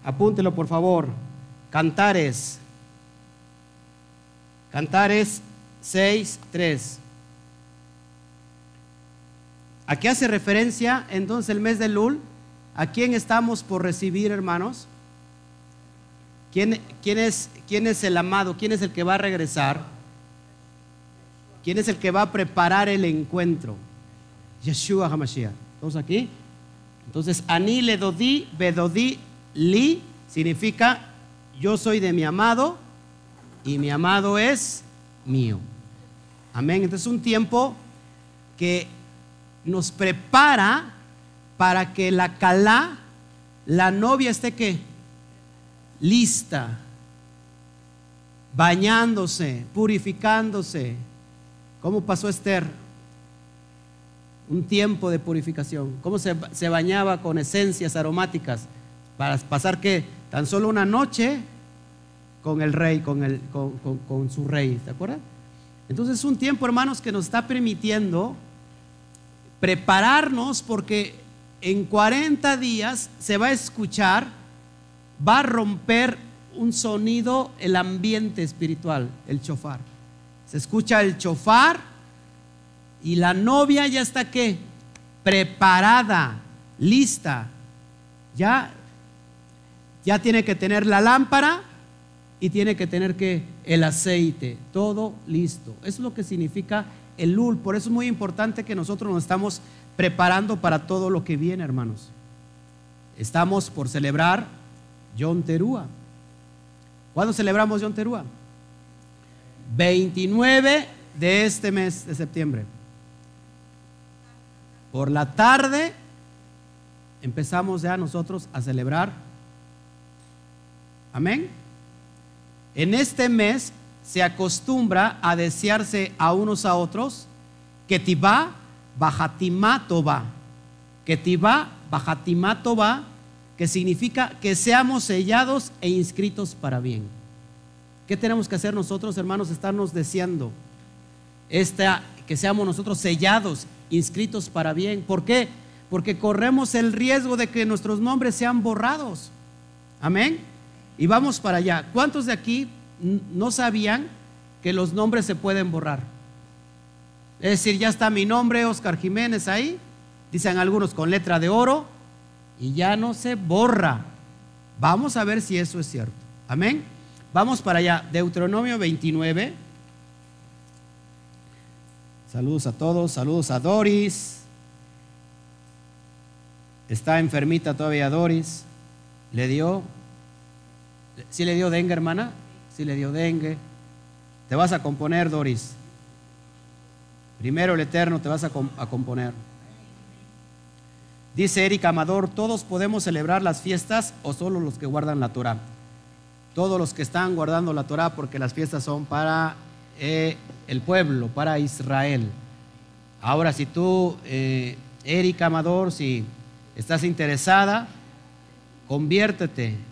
Apúntelo por favor. Cantares. Cantares 6, 3. ¿A qué hace referencia entonces el mes de Lul? ¿A quién estamos por recibir, hermanos? ¿Quién, es, ¿Quién es el amado? ¿Quién es el que va a regresar? ¿Quién es el que va a preparar el encuentro? Yeshua HaMashiach. ¿Todos aquí? Entonces, Ani le dodí, bedodí, li, significa yo soy de mi amado y mi amado es mío. Amén. Entonces, es un tiempo que nos prepara para que la calá, la novia esté que lista, bañándose, purificándose. ¿Cómo pasó Esther? Un tiempo de purificación. ¿Cómo se, se bañaba con esencias aromáticas? Para pasar que tan solo una noche con el rey, con, el, con, con- con su rey. ¿Te acuerdas? Entonces es un tiempo, hermanos, que nos está permitiendo prepararnos porque en 40 días se va a escuchar, va a romper un sonido, el ambiente espiritual, el chofar. Se escucha el chofar y la novia ya está qué? Preparada, lista. Ya ya tiene que tener la lámpara y tiene que tener que el aceite, todo listo. Es lo que significa el lul. Por eso es muy importante que nosotros nos estamos preparando para todo lo que viene, hermanos. Estamos por celebrar Yom Terúa. ¿Cuándo celebramos Yom Terúa? 29 de este mes de septiembre. Por la tarde empezamos ya nosotros a celebrar. Amén. En este mes se acostumbra a desearse a unos a otros que tibá bajatimá toba. Que tibá bajatimá toba, que significa que seamos sellados e inscritos para bien. ¿Qué tenemos que hacer nosotros, hermanos? Estarnos deseando esta, que seamos nosotros sellados, inscritos para bien. ¿Por qué? Porque corremos el riesgo de que nuestros nombres sean borrados. Amén. Y vamos para allá. ¿Cuántos de aquí no sabían que los nombres se pueden borrar? Es decir, ya está mi nombre, Oscar Jiménez, ahí. Dicen algunos con letra de oro y ya no se borra. Vamos a ver si eso es cierto. Amén. Vamos para allá. Deuteronomio 29. Saludos a todos. Saludos a Doris. Está enfermita todavía Doris. Le dio. ¿Sí le dio dengue, hermana? Sí le dio dengue. Te vas a componer, Doris. Primero el Eterno te vas a, a componer. Dice Erika Amador, ¿todos podemos celebrar las fiestas o solo los que guardan la Torah? todos los que están guardando la Torah, porque las fiestas son para eh, el pueblo, para Israel. Ahora, si tú, eh, Erika Amador, si estás interesada, conviértete,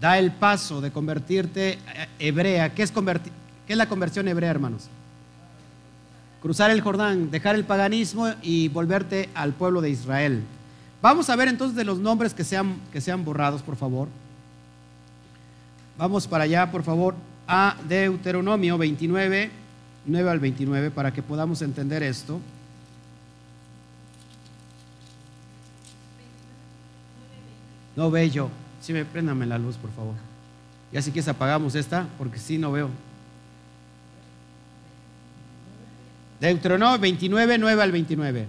da el paso de convertirte hebrea. ¿Qué es, ¿Qué es la conversión hebrea, hermanos? Cruzar el Jordán, dejar el paganismo y volverte al pueblo de Israel. Vamos a ver entonces de los nombres que sean, que sean borrados, por favor. Vamos para allá, por favor, a Deuteronomio 29, 9 al 29, para que podamos entender esto. No veo. Me préndame la luz, por favor. Ya si quieres apagamos esta, porque si no veo. Deuteronomio 29, 9 al 29.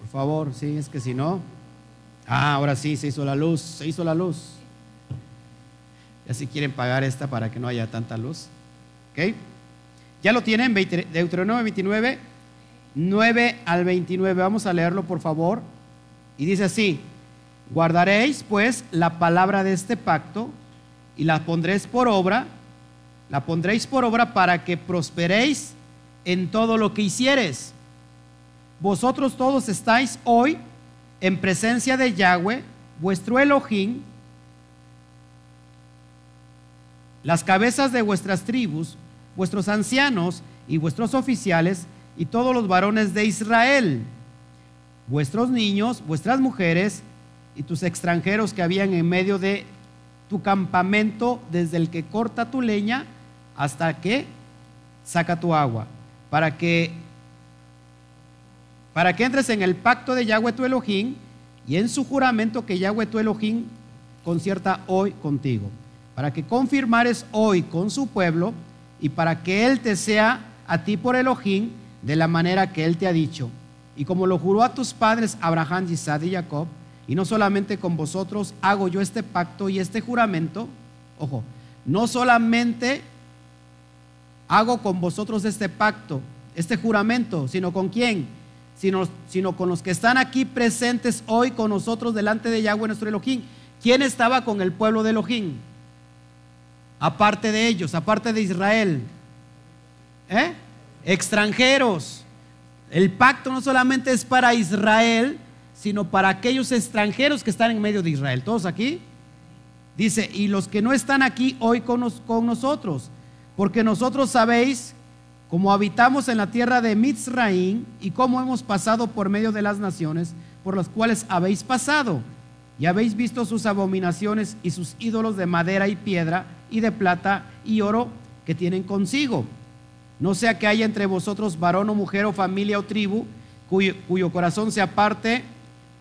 Por favor, sí, es que si no. Ah, ahora sí, se hizo la luz, se hizo la luz. Ya si quieren pagar esta para que no haya tanta luz. ¿Ok? Ya lo tienen, Deuteronomio 29, 9 al 29. Vamos a leerlo, por favor. Y dice así, guardaréis pues la palabra de este pacto y la pondréis por obra, la pondréis por obra para que prosperéis en todo lo que hicieres. Vosotros todos estáis hoy en presencia de Yahweh, vuestro Elohim, las cabezas de vuestras tribus, vuestros ancianos y vuestros oficiales y todos los varones de Israel vuestros niños, vuestras mujeres y tus extranjeros que habían en medio de tu campamento, desde el que corta tu leña hasta que saca tu agua, para que para que entres en el pacto de Yahweh tu Elohim y en su juramento que Yahweh tu Elohim concierta hoy contigo, para que confirmares hoy con su pueblo y para que él te sea a ti por Elohim de la manera que él te ha dicho. Y como lo juró a tus padres Abraham, Isaac y Jacob, y no solamente con vosotros hago yo este pacto y este juramento, ojo, no solamente hago con vosotros este pacto, este juramento, sino con quién, sino, sino con los que están aquí presentes hoy con nosotros delante de Yahweh nuestro Elohim. ¿Quién estaba con el pueblo de Elohim? Aparte de ellos, aparte de Israel. ¿Eh? Extranjeros. El pacto no solamente es para Israel, sino para aquellos extranjeros que están en medio de Israel. ¿Todos aquí? Dice, y los que no están aquí hoy con, nosotros, porque nosotros sabéis cómo habitamos en la tierra de Mitzraim y cómo hemos pasado por medio de las naciones por las cuales habéis pasado. Y habéis visto sus abominaciones y sus ídolos de madera y piedra y de plata y oro que tienen consigo no sea que haya entre vosotros varón o mujer o familia o tribu cuyo, corazón se aparte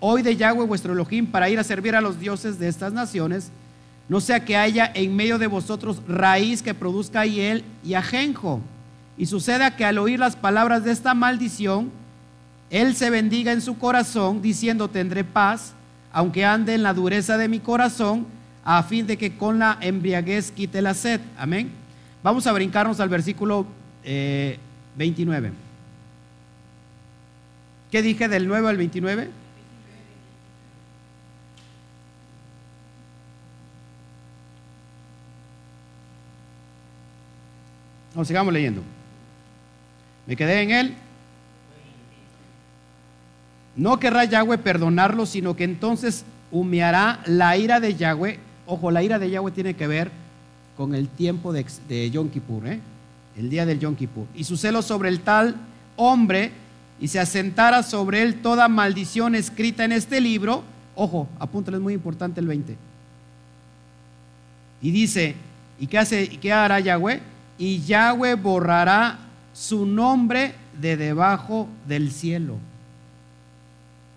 hoy de Yahweh vuestro Elohim para ir a servir a los dioses de estas naciones. No sea que haya en medio de vosotros raíz que produzca hiel y ajenjo. Y suceda que al oír las palabras de esta maldición, él se bendiga en su corazón, diciendo, tendré paz, aunque ande en la dureza de mi corazón, a fin de que con la embriaguez quite la sed. Amén. Vamos a brincarnos al versículo 29. Eh, ¿Qué dije del 9 al 29? No, sigamos leyendo. Me quedé en él. No querrá Yahweh perdonarlo, sino que entonces humeará la ira de Yahweh. Ojo, la ira de Yahweh tiene que ver con el tiempo de, de Yom Kippur. ¿eh? el día del Yom Kippur, y su celo sobre el tal hombre, y se asentara sobre él toda maldición escrita en este libro, ojo, apúntale, es muy importante el 20. Y dice, ¿y qué, hace, qué hará Yahweh? Y Yahweh borrará su nombre de debajo del cielo.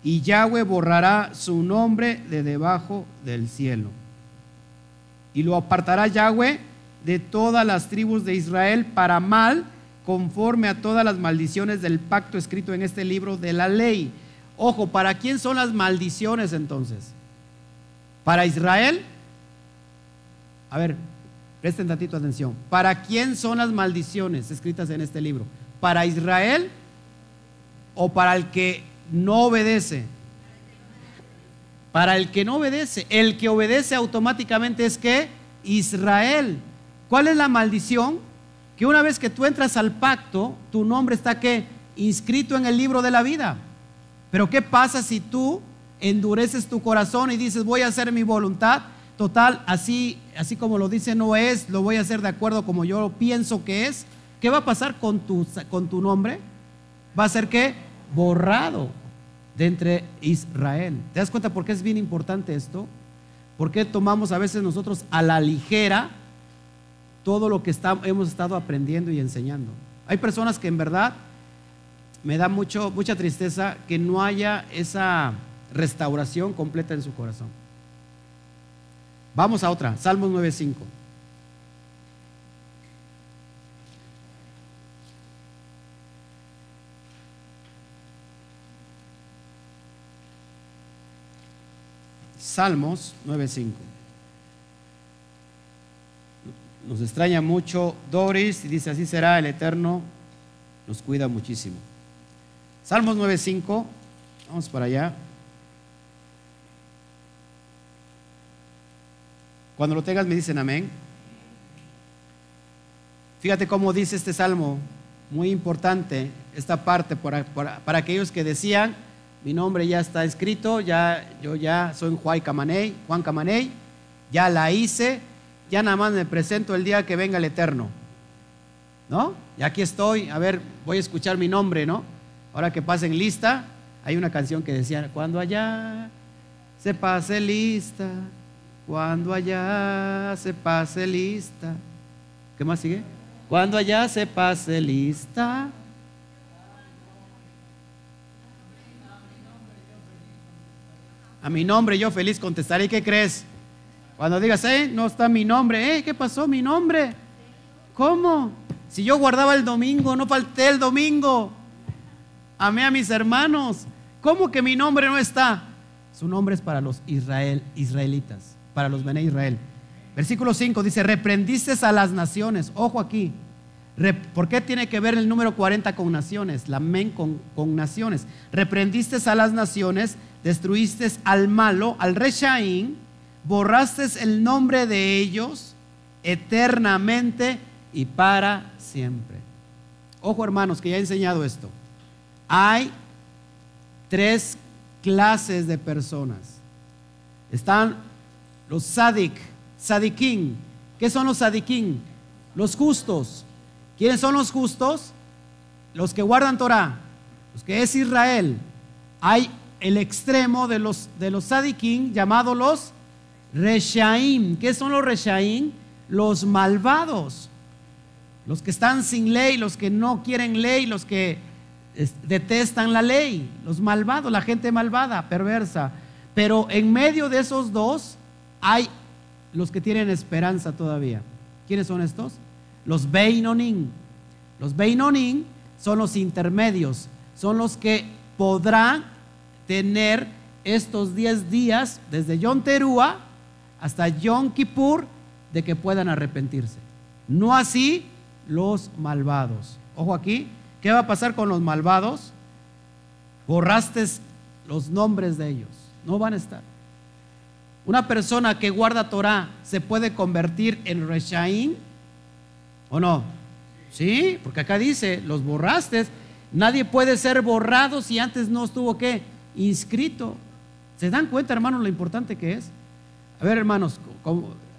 Y Yahweh borrará su nombre de debajo del cielo. Y lo apartará Yahweh de todas las tribus de Israel para mal, conforme a todas las maldiciones del pacto escrito en este libro de la ley. Ojo, ¿para quién son las maldiciones entonces? ¿Para Israel? A ver, presten tantito atención. ¿Para quién son las maldiciones escritas en este libro? ¿Para Israel o para el que no obedece? Para el que no obedece, el que obedece automáticamente es que Israel. ¿Cuál es la maldición? Que una vez que tú entras al pacto, tu nombre está que inscrito en el libro de la vida. Pero ¿qué pasa si tú endureces tu corazón y dices, voy a hacer mi voluntad? Total, así, así como lo dice no es, lo voy a hacer de acuerdo como yo pienso que es. ¿Qué va a pasar con tu, con tu nombre? Va a ser que borrado de entre Israel. ¿Te das cuenta por qué es bien importante esto? ¿Por qué tomamos a veces nosotros a la ligera todo lo que hemos estado aprendiendo y enseñando? Hay personas que en verdad me da mucho, mucha tristeza que no haya esa restauración completa en su corazón. Vamos a otra, Salmos 9.5. Salmos 9.5. Nos extraña mucho Doris y dice, así será el Eterno, nos cuida muchísimo. Salmos 9.5, vamos para allá. Cuando lo tengas me dicen amén. Fíjate cómo dice este salmo, muy importante, esta parte para, para aquellos que decían, mi nombre ya está escrito, ya, yo ya soy Juan Camaney, Juan Camaney, ya la hice, ya nada más me presento el día que venga el Eterno. ¿No? Y aquí estoy, a ver, voy a escuchar mi nombre, ¿no? Ahora que pasen lista, hay una canción que decía, cuando allá se pase lista, cuando allá se pase lista. ¿Qué más sigue? Cuando allá se pase lista, A mi nombre yo feliz contestaré. ¿Qué crees? Cuando digas, eh, no está mi nombre, eh, ¿qué pasó? Mi nombre. ¿Cómo? Si yo guardaba el domingo, no falté el domingo. Amé a mis hermanos. ¿Cómo que mi nombre no está? Su nombre es para los Israel, israelitas, para los Bené Israel. Versículo 5 dice, reprendiste a las naciones. Ojo aquí. ¿Por qué tiene que ver el número 40 con naciones? La men con, con naciones. Reprendiste a las naciones destruiste al malo, al Reshaín, borraste el nombre de ellos eternamente y para siempre. Ojo hermanos, que ya he enseñado esto. Hay tres clases de personas. Están los sadik, sadikin. ¿Qué son los sadikin? Los justos. ¿Quiénes son los justos? Los que guardan Torah, los que es Israel. Hay el extremo de los, de los sadiquín llamados los reshaim. ¿Qué son los reshaim? Los malvados. Los que están sin ley, los que no quieren ley, los que detestan la ley, los malvados, la gente malvada, perversa. Pero en medio de esos dos hay los que tienen esperanza todavía. ¿Quiénes son estos? Los Beinonim. Los Beinonim son los intermedios, son los que podrán tener estos 10 días, desde Yom Terúa hasta Yom Kippur, de que puedan arrepentirse. No así los malvados. Ojo aquí, ¿qué va a pasar con los malvados? Borraste los nombres de ellos, no van a estar. Una persona que guarda Torah se puede convertir en Reshaim o no? Sí, porque acá dice, los borraste. Nadie puede ser borrado si antes no estuvo qué? inscrito. ¿Se dan cuenta, hermanos, lo importante que es? A ver, hermanos,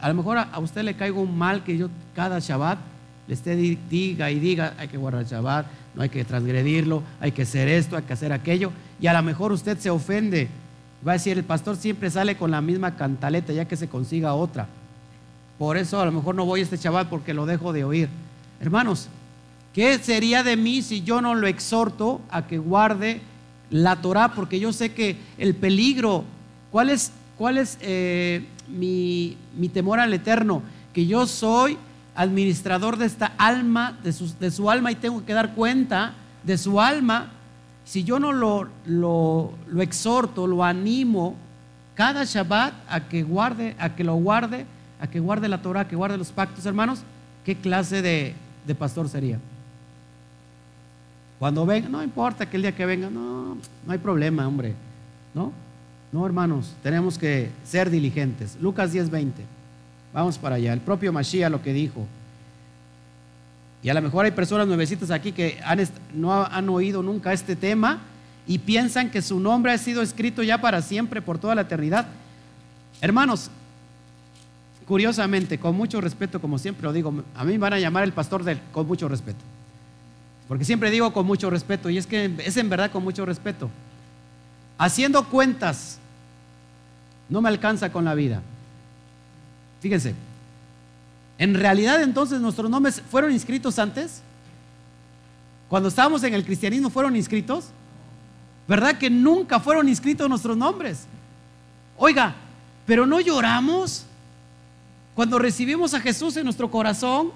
a lo mejor a usted le caigo un mal que yo cada Shabbat le esté diga y diga, hay que guardar Shabbat, no hay que transgredirlo, hay que hacer esto, hay que hacer aquello, y a lo mejor usted se ofende. Va a decir, el pastor siempre sale con la misma cantaleta, ya que se consiga otra. Por eso a lo mejor no voy a este Shabbat porque lo dejo de oír. Hermanos, ¿qué sería de mí si yo no lo exhorto a que guarde la Torah, porque yo sé que el peligro, ¿cuál es, eh, mi, temor al Eterno? Que yo soy administrador de esta alma, de su, de su, alma y tengo que dar cuenta de su alma. Si yo no lo, lo, exhorto, lo animo cada Shabbat a que guarde, a que lo guarde, a que guarde la Torah, a que guarde los pactos, hermanos, ¿qué clase de, de pastor sería? Cuando venga, no importa que el día que venga, no, no hay problema, hombre, ¿no? No, hermanos, tenemos que ser diligentes. Lucas 10:20. Vamos para allá. El propio Mashiach lo que dijo. Y a lo mejor hay personas nuevecitas aquí que no han oído nunca este tema y piensan que su nombre ha sido escrito ya para siempre, por toda la eternidad. Hermanos, curiosamente, con mucho respeto, como siempre lo digo, a mí me van a llamar el pastor del, con mucho respeto. Porque siempre digo con mucho respeto, y es que es en verdad con mucho respeto. Haciendo cuentas, no me alcanza con la vida. Fíjense, en realidad entonces nuestros nombres fueron inscritos antes. Cuando estábamos en el cristianismo fueron inscritos. ¿Verdad que nunca fueron inscritos nuestros nombres? Oiga, pero no lloramos cuando recibimos a Jesús en nuestro corazón.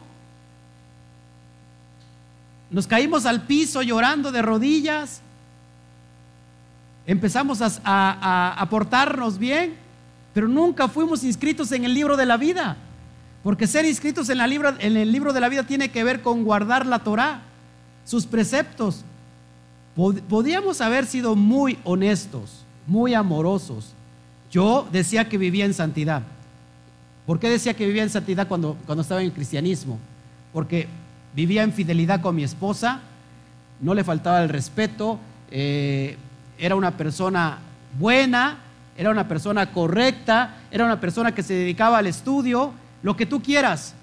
Nos caímos al piso llorando de rodillas. Empezamos a, a, portarnos bien, pero nunca fuimos inscritos en el libro de la vida. Porque ser inscritos en, la en el libro de la vida tiene que ver con guardar la Torah, sus preceptos. Podríamos haber sido muy honestos, muy amorosos. Yo decía que vivía en santidad. ¿Por qué decía que vivía en santidad cuando, cuando estaba en el cristianismo? Porque vivía en fidelidad con mi esposa, no le faltaba el respeto, eh, era una persona buena, era una persona correcta, era una persona que se dedicaba al estudio, lo que tú quieras.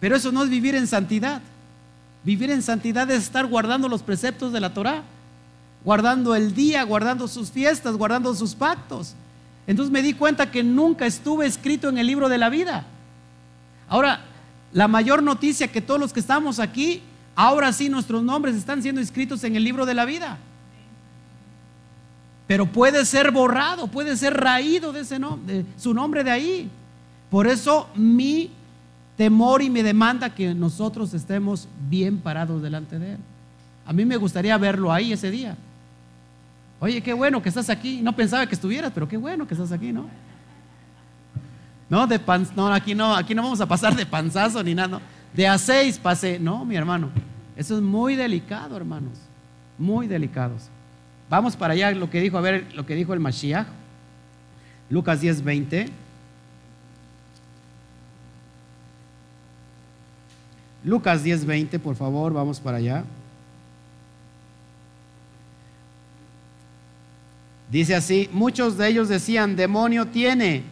Pero eso no es vivir en santidad. Vivir en santidad es estar guardando los preceptos de la Torah, guardando el día, guardando sus fiestas, guardando sus pactos. Entonces me di cuenta que nunca estuve escrito en el libro de la vida. Ahora, la mayor noticia que todos los que estamos aquí, ahora sí nuestros nombres están siendo escritos en el libro de la vida. Pero puede ser borrado, puede ser raído de, ese nombre, de su nombre de ahí. Por eso mi temor y mi demanda que nosotros estemos bien parados delante de Él. A mí me gustaría verlo ahí ese día. Oye, qué bueno que estás aquí. No pensaba que estuvieras, pero qué bueno que estás aquí, ¿no? No, de pan, no, aquí no, aquí no vamos a pasar de panzazo ni nada. De a seis pasé. No, mi hermano. Eso es muy delicado, hermanos. Muy delicados. Vamos para allá, lo que dijo, a ver, lo que dijo el Mashiach. Lucas 10, 20. Lucas 10:20, por favor, vamos para allá. Dice así, muchos de ellos decían, demonio tiene,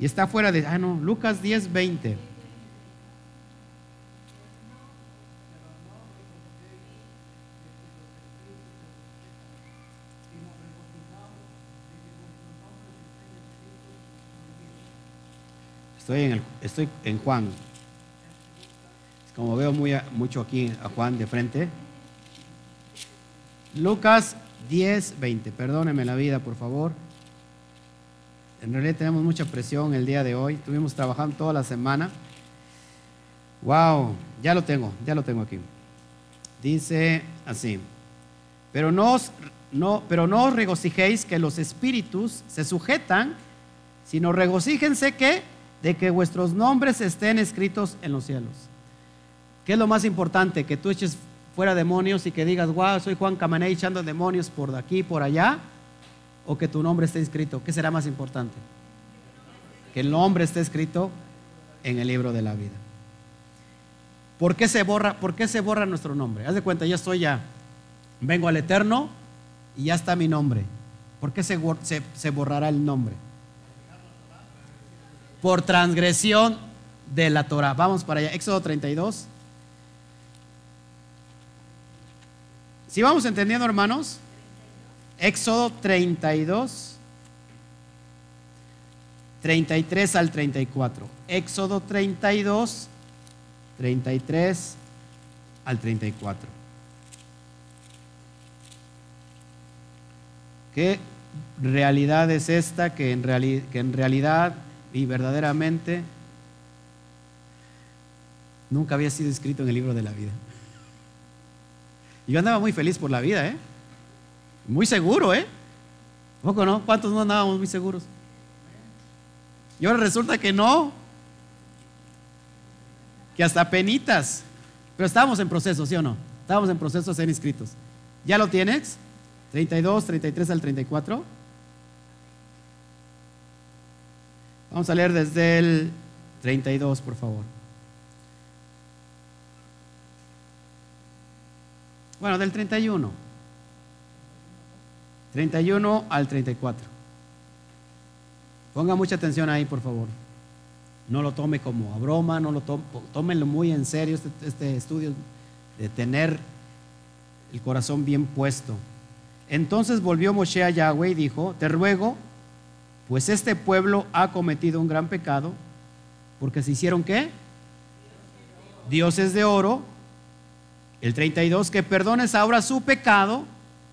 y está fuera de... Ah, no, Lucas 10:20. Estoy en, el, estoy en Juan como veo mucho aquí a Juan de frente. Lucas 10, 20. Perdóneme la vida, por favor. En realidad tenemos mucha presión el día de hoy. Estuvimos trabajando toda la semana. Wow, ya lo tengo, ya lo tengo aquí. Dice así: Pero no no, pero no os regocijéis que los espíritus se sujetan, sino regocíjense que de que vuestros nombres estén escritos en los cielos. ¿Qué es lo más importante? Que tú eches fuera demonios y que digas, wow, soy Juan Camané echando demonios por aquí, por allá, o que tu nombre esté escrito. ¿Qué será más importante? Que el nombre esté escrito en el libro de la vida. ¿Por qué se borra, por qué se borra nuestro nombre? Haz de cuenta, ya estoy ya, vengo al Eterno y ya está mi nombre. ¿Por qué se, se borrará el nombre? Por transgresión de la Torah. Vamos para allá. Éxodo 32. Si vamos entendiendo, hermanos, Éxodo 32, 33 al 34. Éxodo 32, 33 al 34. ¿Qué realidad es esta que en, que en realidad y verdaderamente nunca había sido escrito en el libro de la vida? Yo andaba muy feliz por la vida, ¿eh? Muy seguro, ¿eh? ¿Poco no? ¿Cuántos no andábamos muy seguros? Y ahora resulta que no. Que hasta penitas. Pero estábamos en proceso, ¿sí o no? Estábamos en proceso de ser inscritos. ¿Ya lo tienes? 32, 33 al 34. Vamos a leer desde el 32, por favor. Bueno, del 31. 31 al 34. Ponga mucha atención ahí, por favor. No lo tome como a broma, no lo tome, tómenlo muy en serio este, este estudio de tener el corazón bien puesto. Entonces volvió Moshe a Yahweh y dijo, te ruego, pues este pueblo ha cometido un gran pecado, porque se hicieron qué? Dioses de oro. El 32, que perdones ahora su pecado,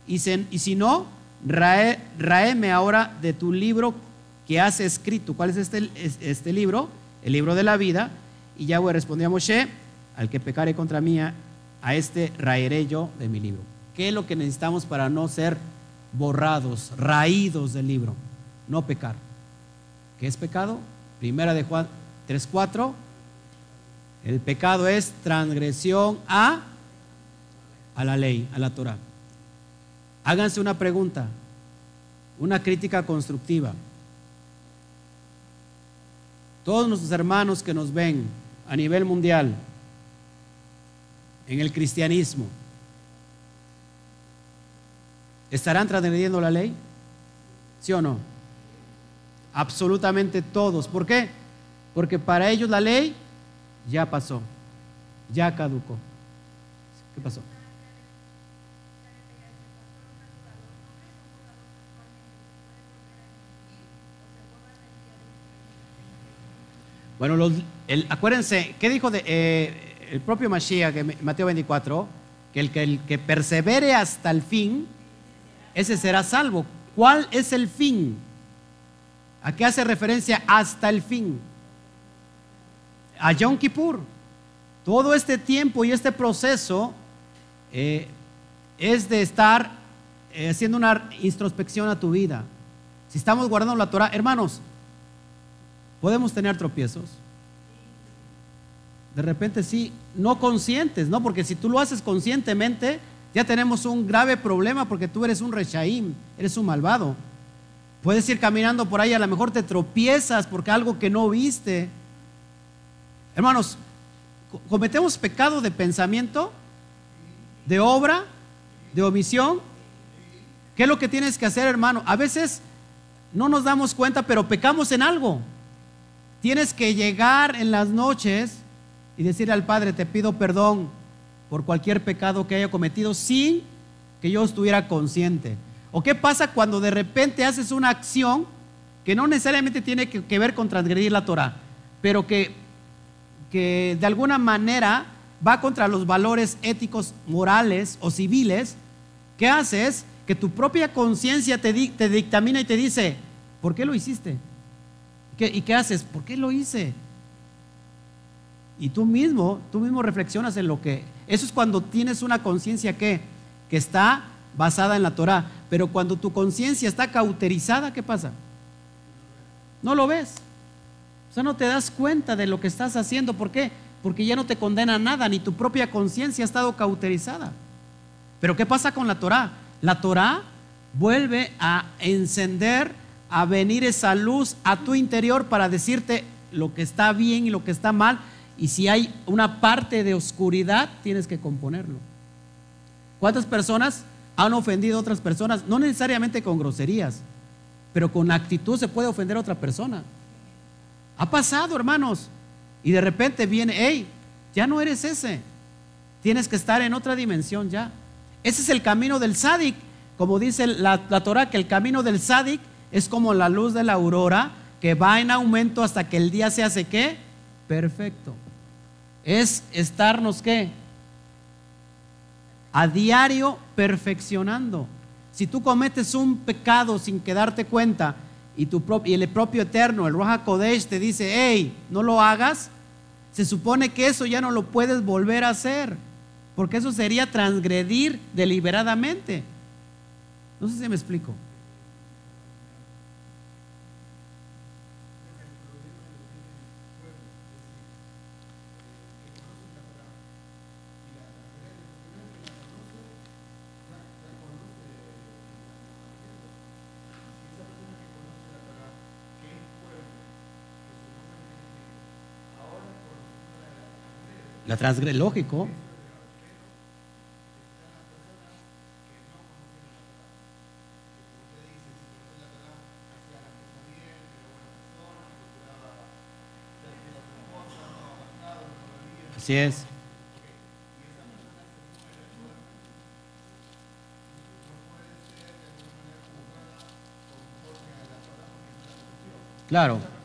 y, si no, rae, raeme ahora de tu libro que has escrito. ¿Cuál es este, este libro? El libro de la vida. Y Yahweh respondió a Moshe, al que pecare contra mí, a este raeré yo de mi libro. ¿Qué es lo que necesitamos para no ser borrados, raídos del libro? No pecar. ¿Qué es pecado? Primera de Juan 3.4. El pecado es transgresión a, a la ley, a la Torah. Háganse una pregunta, una crítica constructiva. Todos nuestros hermanos que nos ven a nivel mundial en el cristianismo, ¿Estarán transgrediendo la ley? ¿Sí o no? Absolutamente todos. ¿Por qué? Porque para ellos la ley ya pasó, ya caducó. ¿Qué pasó? Bueno, acuérdense, ¿qué dijo eh, el propio Mashiach, Mateo 24? Que el, que el que persevere hasta el fin, ese será salvo. ¿Cuál es el fin? ¿A qué hace referencia hasta el fin? A Yom Kippur. Todo este tiempo y este proceso eh, es de estar eh, haciendo una introspección a tu vida. Si estamos guardando la Torah, hermanos, podemos tener tropiezos. De repente sí, no conscientes, ¿no? Porque si tú lo haces conscientemente, ya tenemos un grave problema porque tú eres un rechaim, eres un malvado. Puedes ir caminando por ahí, a lo mejor te tropiezas porque algo que no viste. Hermanos, cometemos pecado de pensamiento, de obra, de omisión. ¿Qué es lo que tienes que hacer, hermano? A veces no nos damos cuenta, pero pecamos en algo. Tienes que llegar en las noches y decirle al Padre, te pido perdón por cualquier pecado que haya cometido sin que yo estuviera consciente. ¿O qué pasa cuando de repente haces una acción que no necesariamente tiene que, ver con transgredir la Torah, pero que, que de alguna manera va contra los valores éticos, morales o civiles? ¿Qué haces? Que tu propia conciencia te, te, dictamina y te dice, ¿por qué lo hiciste? ¿Y qué haces? ¿Por qué lo hice? Y tú mismo, tú mismo reflexionas en lo que eso es cuando tienes una conciencia que, que está basada en la Torah. Pero cuando tu conciencia está cauterizada, ¿qué pasa? No lo ves. O sea, no te das cuenta de lo que estás haciendo. ¿Por qué? Porque ya no te condena nada, ni tu propia conciencia ha estado cauterizada. Pero ¿qué pasa con la Torah? La Torah vuelve a encender, a venir esa luz a tu interior para decirte lo que está bien y lo que está mal y si hay una parte de oscuridad, tienes que componerlo. ¿Cuántas personas han ofendido a otras personas? No necesariamente con groserías, pero con actitud se puede ofender a otra persona. Ha pasado, hermanos. Y de repente viene, hey, ya no eres ese. Tienes que estar en otra dimensión ya. Ese es el camino del sádic. Como dice la, la Torah, que el camino del sádic es como la luz de la aurora que va en aumento hasta que el día se hace qué? Perfecto es estarnos qué? A diario perfeccionando. Si tú cometes un pecado sin que darte cuenta y el propio Eterno, el Roja Kodesh, te dice, hey, no lo hagas, se supone que eso ya no lo puedes volver a hacer, porque eso sería transgredir deliberadamente. No sé si me explico. La transgre lógico. Así es. Claro.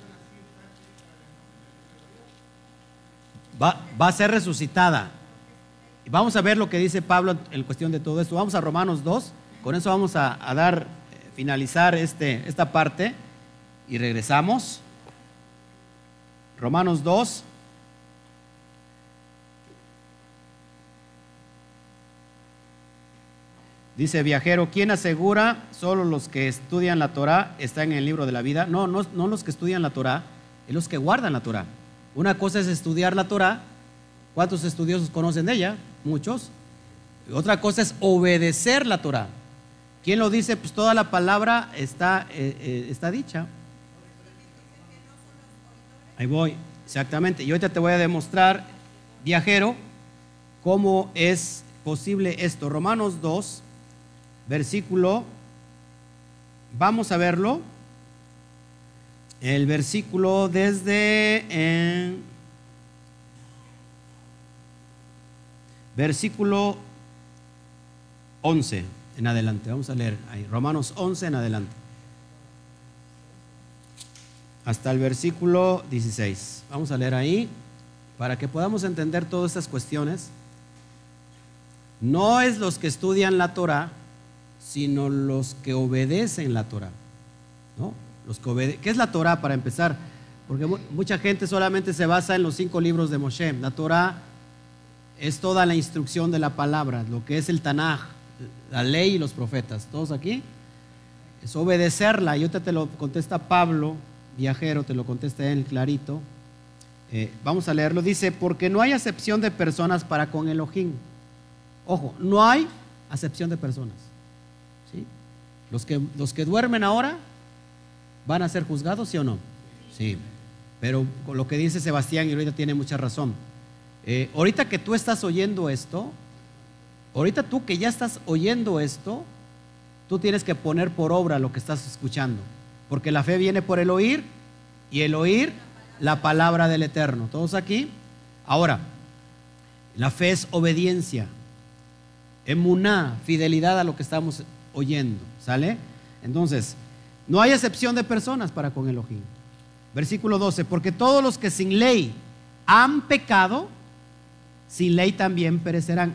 Va, a ser resucitada. Y vamos a ver lo que dice Pablo en cuestión de todo esto. Vamos a Romanos 2. Con eso vamos a, a dar, eh, finalizar este, esta parte. Y regresamos. Romanos 2. Dice viajero, ¿quién asegura? Solo los que estudian la Torah están en el libro de la vida. No, no, no los que estudian la Torah, es los que guardan la Torah. Una cosa es estudiar la Torah. ¿Cuántos estudiosos conocen de ella? Muchos. Otra cosa es obedecer la Torah. ¿Quién lo dice? Pues toda la palabra está, eh, eh, está dicha. Ahí voy, exactamente. Y ahorita te voy a demostrar, viajero, cómo es posible esto. Romanos 2, versículo, vamos a verlo, el versículo desde eh, versículo 11 en adelante, vamos a leer ahí, Romanos 11 en adelante, hasta el versículo 16, vamos a leer ahí para que podamos entender todas estas cuestiones. No es los que estudian la Torah, sino los que obedecen la Torah. ¿no? Que ¿Qué es la Torah para empezar? Porque mucha gente solamente se basa en los cinco libros de Moshe. La Torah es toda la instrucción de la palabra, lo que es el Tanaj, la ley y los profetas. ¿Todos aquí? Es obedecerla. Y ahorita te lo contesta Pablo, viajero, te lo contesta él clarito. Eh, vamos a leerlo. Dice, porque no hay acepción de personas para con Elohim. Ojo, no hay acepción de personas. Los que, los que duermen ahora van a ser juzgados, ¿sí o no? Sí. Pero con lo que dice Sebastián, y ahorita tiene mucha razón. Eh, ahorita que tú estás oyendo esto, ahorita tú que ya estás oyendo esto, tú tienes que poner por obra lo que estás escuchando. Porque la fe viene por el oír y el oír la palabra del Eterno. ¿Todos aquí? Ahora, la fe es obediencia, emuná, fidelidad a lo que estamos oyendo. ¿Sale? Entonces, no hay excepción de personas para con Elohim. Versículo 12, porque todos los que sin ley han pecado, sin ley también perecerán.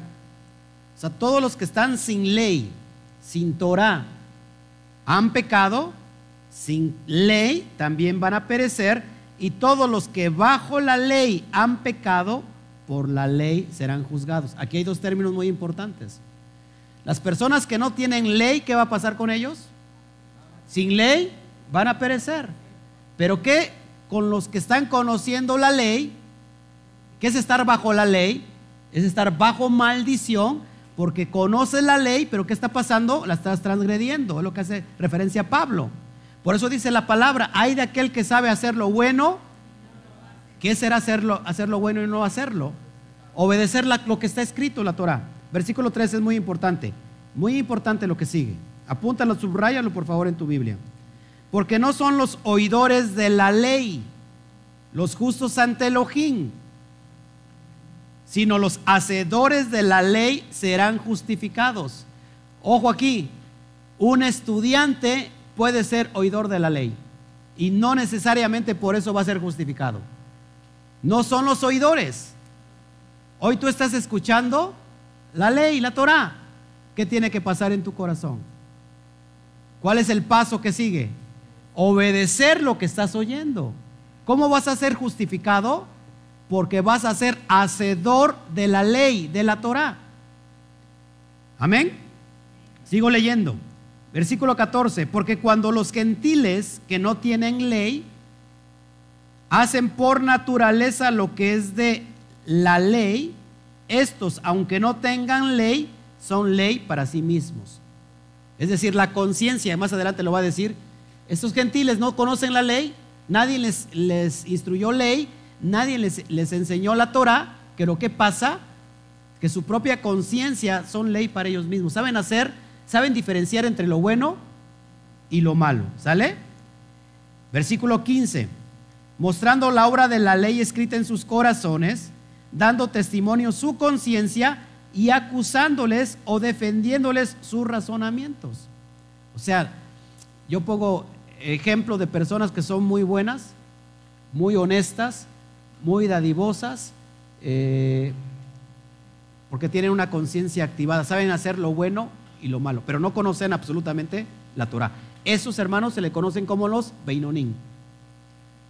O sea, todos los que están sin ley, sin Torah, han pecado, sin ley también van a perecer, y todos los que bajo la ley han pecado, por la ley serán juzgados. Aquí hay dos términos muy importantes. Las personas que no tienen ley, ¿qué va a pasar con ellos? Sin ley van a perecer. Pero ¿qué con los que están conociendo la ley? ¿Qué es estar bajo la ley? Es estar bajo maldición porque conoces la ley, pero ¿qué está pasando? La estás transgrediendo, es lo que hace referencia a Pablo. Por eso dice la palabra, hay de aquel que sabe hacer lo bueno, ¿qué será hacerlo, hacer lo bueno y no hacerlo? Obedecer lo que está escrito en la Torah. Versículo 3 es muy importante. Muy importante lo que sigue. Apúntalo, subrayalo por favor en tu Biblia. Porque no son los oidores de la ley los justos ante Elohim, sino los hacedores de la ley serán justificados. Ojo aquí, un estudiante puede ser oidor de la ley y no necesariamente por eso va a ser justificado. No son los oidores. Hoy tú estás escuchando la ley, la Torah. ¿Qué tiene que pasar en tu corazón? ¿Cuál es el paso que sigue? Obedecer lo que estás oyendo. ¿Cómo vas a ser justificado? Porque vas a ser hacedor de la ley, de la Torah. Amén. Sigo leyendo. Versículo 14. Porque cuando los gentiles que no tienen ley hacen por naturaleza lo que es de la ley, estos, aunque no tengan ley, son ley para sí mismos. Es decir, la conciencia, más adelante lo va a decir, estos gentiles no conocen la ley, nadie les, les instruyó ley, nadie les, les enseñó la Torah, que lo que pasa, que su propia conciencia son ley para ellos mismos. Saben hacer, saben diferenciar entre lo bueno y lo malo. ¿Sale? Versículo 15. Mostrando la obra de la ley escrita en sus corazones, dando testimonio su conciencia y acusándoles o defendiéndoles sus razonamientos. O sea, yo pongo ejemplo de personas que son muy buenas, muy honestas, muy dadivosas, eh, porque tienen una conciencia activada, saben hacer lo bueno y lo malo, pero no conocen absolutamente la Torah. Esos hermanos se le conocen como los Beinonim,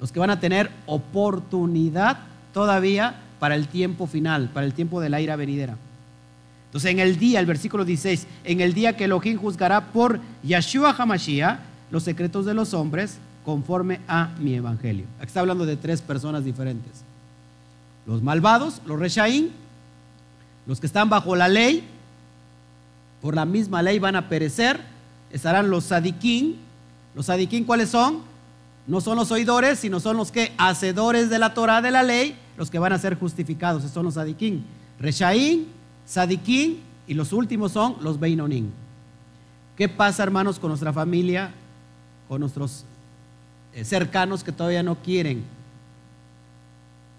los que van a tener oportunidad todavía para el tiempo final, para el tiempo de la ira venidera. Entonces, en el día, el versículo 16, en el día que Elohim juzgará por Yeshua Hamashiach los secretos de los hombres conforme a mi evangelio. Aquí está hablando de tres personas diferentes. Los malvados, los reshaín, los que están bajo la ley, por la misma ley van a perecer, estarán los sadiquín. Los sadiquín, ¿cuáles son? No son los oidores, sino son los que hacedores de la Torah de la ley, los que van a ser justificados. Esos son los sadiquín. Reshaín, sadiquín y los últimos son los beinonín. ¿Qué pasa, hermanos, con nuestra familia, con nuestros eh, cercanos que todavía no quieren,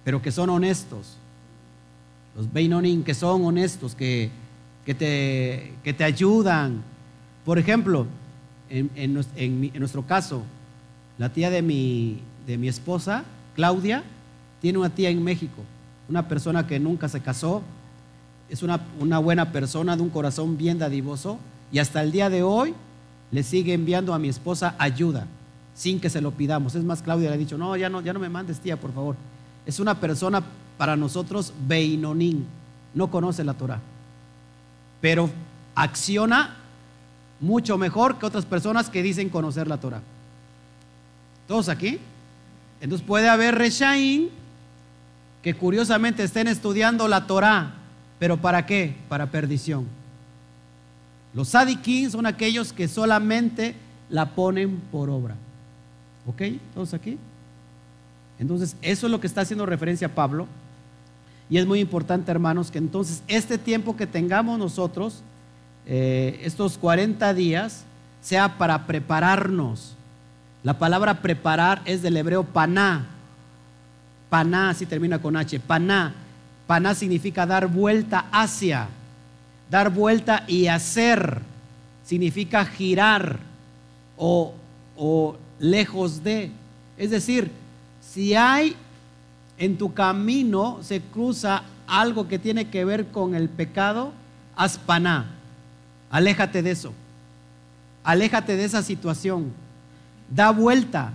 pero que son honestos? Los beinonín que son honestos, que, que, te, que te ayudan. Por ejemplo, en, en, nuestro caso, la tía de mi, de mi esposa, Claudia, tiene una tía en México, una persona que nunca se casó, es una, una, buena persona, de un corazón bien dadivoso, y hasta el día de hoy le sigue enviando a mi esposa ayuda, sin que se lo pidamos. Es más, Claudia le ha dicho, no, ya no, ya no me mandes tía, por favor. Es una persona para nosotros Beinonín, no conoce la Torah, pero acciona mucho mejor que otras personas que dicen conocer la Torah. ¿Todos aquí? Entonces puede haber Reshaim que curiosamente estén estudiando la Torah, pero ¿para qué? Para perdición. Los sadiquín son aquellos que solamente la ponen por obra. ¿Ok? ¿Todos aquí? Entonces, eso es lo que está haciendo referencia Pablo. Y es muy importante, hermanos, que entonces este tiempo que tengamos nosotros, eh, estos 40 días, sea para prepararnos. La palabra preparar es del hebreo paná. Paná, así termina con H. Paná. Paná significa dar vuelta hacia. Dar vuelta y hacer. Significa girar o, o lejos de. Es decir, si hay en tu camino se cruza algo que tiene que ver con el pecado, haz paná. Aléjate de eso. Aléjate de esa situación. Da vuelta.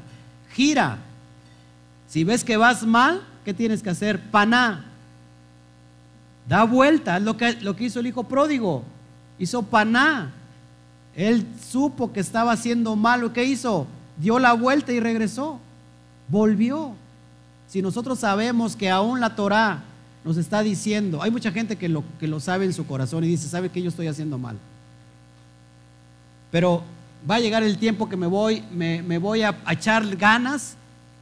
Gira. Si ves que vas mal, ¿qué tienes que hacer? Paná. Da vuelta. Es lo que, lo que hizo el hijo pródigo. Hizo paná. Él supo que estaba haciendo malo. ¿Qué hizo? Dio la vuelta y regresó. Volvió. Si nosotros sabemos que aún la Torah nos está diciendo, hay mucha gente que lo, que lo sabe en su corazón y dice, sabe que yo estoy haciendo mal. Pero va a llegar el tiempo que me voy, me, voy a, echar ganas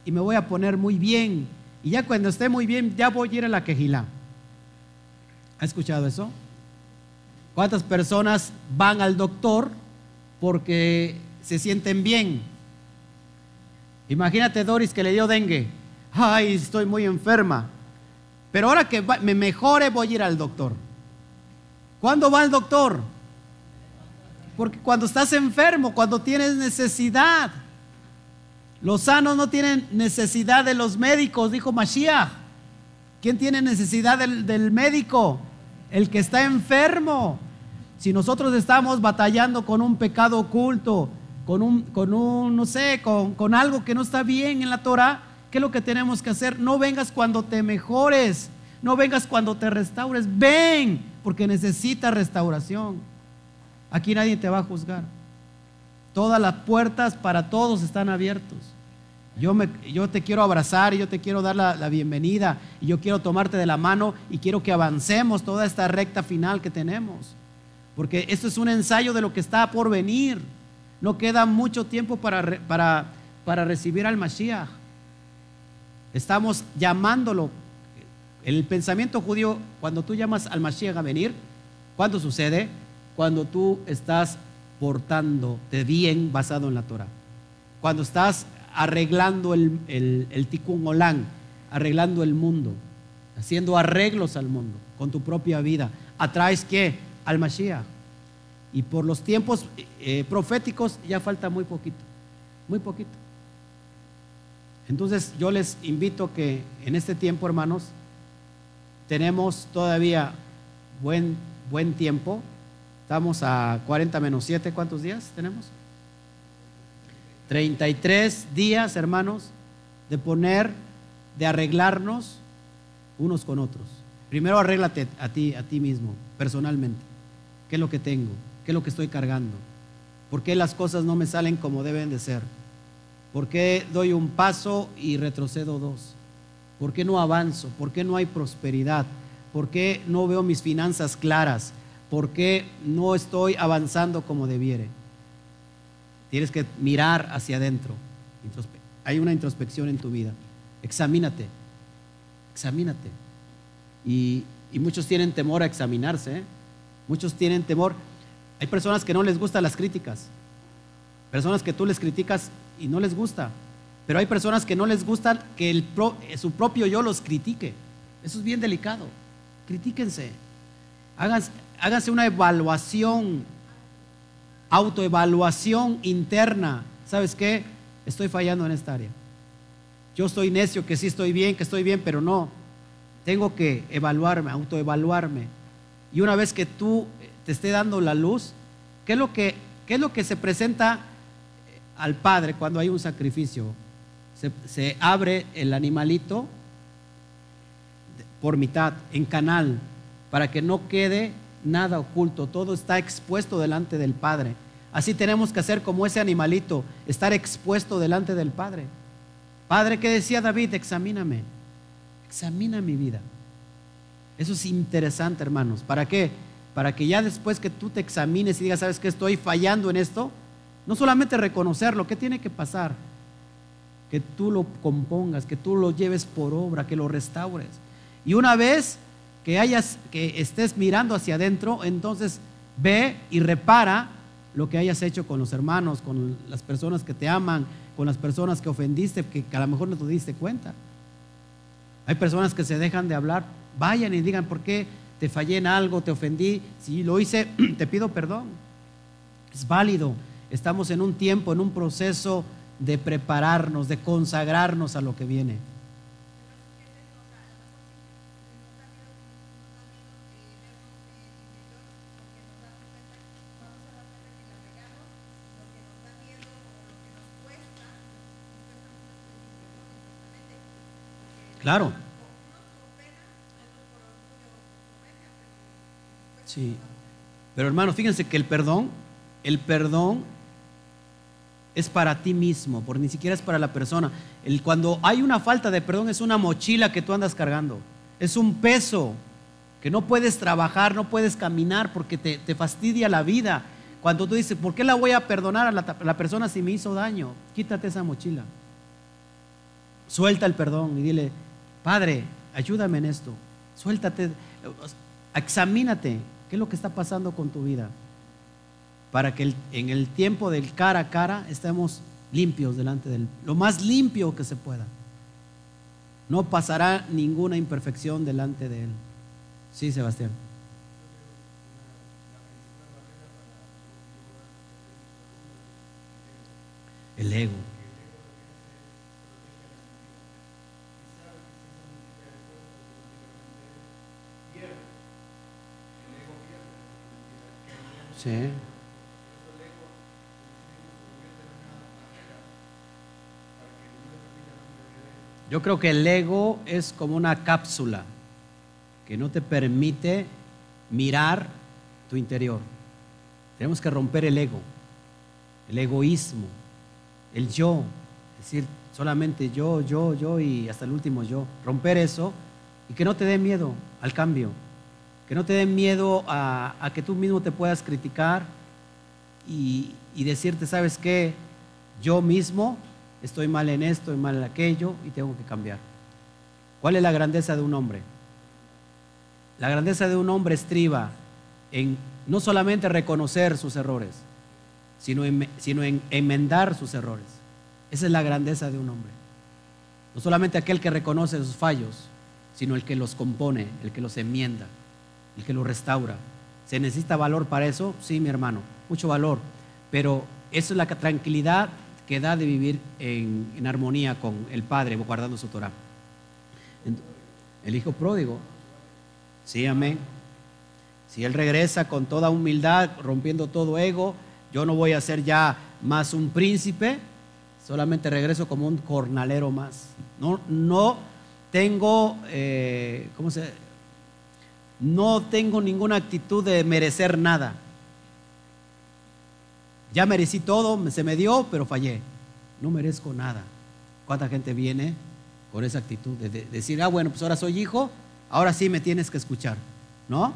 y me voy a poner muy bien. Y ya cuando esté muy bien, ya voy a ir a la quejilá. ¿Ha escuchado eso? ¿Cuántas personas van al doctor porque se sienten bien? Imagínate Doris que le dio dengue ay, estoy muy enferma. Pero ahora que me mejore voy a ir al doctor. ¿Cuándo va al doctor? Porque cuando estás enfermo, cuando tienes necesidad. Los sanos no tienen necesidad de los médicos, dijo Mashiach. ¿Quién tiene necesidad del, médico? El que está enfermo. Si nosotros estamos batallando con un pecado oculto, con un, con un no sé, con, con algo que no está bien en la Torah, ¿Qué es lo que tenemos que hacer? No vengas cuando te mejores, no vengas cuando te restaures, ven, porque necesitas restauración. Aquí nadie te va a juzgar. Todas las puertas para todos están abiertos. Yo, me, yo te quiero abrazar y yo te quiero dar la, bienvenida y yo quiero tomarte de la mano y quiero que avancemos toda esta recta final que tenemos. Porque esto es un ensayo de lo que está por venir. No queda mucho tiempo para, para, para recibir al Mashiach. Estamos llamándolo El pensamiento judío, cuando tú llamas al Mashiach a venir, ¿cuándo sucede? Cuando tú estás portándote bien basado en la Torah. Cuando estás arreglando el, el, el arreglando el mundo, haciendo arreglos al mundo con tu propia vida. ¿Atraes qué? Al Mashiach. Y por los tiempos eh, proféticos ya falta muy poquito, muy poquito. Entonces yo les invito que en este tiempo, hermanos, tenemos todavía buen, buen tiempo. Estamos a 40 menos 7, ¿cuántos días tenemos? 33 días, hermanos, de poner, de arreglarnos unos con otros. Primero arréglate a ti, a ti mismo, personalmente. ¿Qué es lo que tengo? ¿Qué es lo que estoy cargando? ¿Por qué las cosas no me salen como deben de ser? ¿Por qué doy un paso y retrocedo dos? ¿Por qué no avanzo? ¿Por qué no hay prosperidad? ¿Por qué no veo mis finanzas claras? ¿Por qué no estoy avanzando como debiere? Tienes que mirar hacia adentro. Hay una introspección en tu vida. Examínate. Examínate. Y, muchos tienen temor a examinarse. ¿eh? Muchos tienen temor. Hay personas que no les gustan las críticas. Personas que tú les criticas y no les gusta. Pero hay personas que no les gusta que el su propio yo los critique. Eso es bien delicado. Critíquense. Háganse, háganse una evaluación, autoevaluación interna. ¿Sabes qué? Estoy fallando en esta área. Yo estoy necio que sí estoy bien, que estoy bien, pero no. Tengo que evaluarme, autoevaluarme. Y una vez que tú te esté dando la luz, ¿qué es lo que, qué es lo que se presenta al Padre cuando hay un sacrificio? Se, abre el animalito por mitad, en canal, para que no quede nada oculto, todo está expuesto delante del Padre. Así tenemos que hacer como ese animalito, estar expuesto delante del Padre. Padre, ¿qué decía David? Examíname, examina mi vida. Eso es interesante, hermanos. ¿Para qué? Para que ya después que tú te examines y digas, ¿sabes qué? Estoy fallando en esto. No solamente reconocerlo, ¿qué tiene que pasar? Que tú lo compongas, que tú lo lleves por obra, que lo restaures. Y una vez que hayas, que estés mirando hacia adentro, entonces ve y repara lo que hayas hecho con los hermanos, con las personas que te aman, con las personas que ofendiste, que, a lo mejor no te diste cuenta. Hay personas que se dejan de hablar, vayan y digan, ¿por qué te fallé en algo, te ofendí? Si lo hice, te pido perdón. Es válido. Estamos en un tiempo, en un proceso de prepararnos, de consagrarnos a lo que viene. Claro. Sí. Pero hermano, fíjense que el perdón, el perdón es para ti mismo, porque ni siquiera es para la persona. El, cuando hay una falta de perdón es una mochila que tú andas cargando. Es un peso que no puedes trabajar, no puedes caminar porque te, fastidia la vida. Cuando tú dices, ¿por qué la voy a perdonar a la, a la persona si me hizo daño? Quítate esa mochila. Suelta el perdón y dile, Padre, ayúdame en esto. Suéltate, examínate qué es lo que está pasando con tu vida. Para que en el tiempo del cara a cara estemos limpios delante de Él. Lo más limpio que se pueda. No pasará ninguna imperfección delante de Él. Sí, Sebastián. El ego. Yo creo que el ego es como una cápsula que no te permite mirar tu interior. Tenemos que romper el ego, el egoísmo, el yo, es decir, solamente yo, yo, yo y hasta el último yo. Romper eso y que no te dé miedo al cambio que no te den miedo a, que tú mismo te puedas criticar y, decirte, ¿sabes qué? Yo mismo estoy mal en esto, estoy mal en aquello y tengo que cambiar. ¿Cuál es la grandeza de un hombre? La grandeza de un hombre estriba en no solamente reconocer sus errores, sino en, sino en enmendar sus errores. Esa es la grandeza de un hombre. No solamente aquel que reconoce sus fallos, sino el que los compone, el que los enmienda, el que los restaura. ¿Se necesita valor para eso? Sí, mi hermano, mucho valor. Pero eso es la tranquilidad que da de vivir en, armonía con el Padre, guardando su Torah. El Hijo pródigo, sí, amén. Si Él regresa con toda humildad, rompiendo todo ego, yo no voy a ser ya más un príncipe, solamente regreso como un jornalero más. No, no tengo, eh, ¿cómo se? No tengo ninguna actitud de merecer nada. Ya merecí todo, se me dio, pero fallé. No merezco nada. ¿Cuánta gente viene con esa actitud de, de decir, ah, bueno, pues ahora soy hijo, ahora sí me tienes que escuchar? ¿No?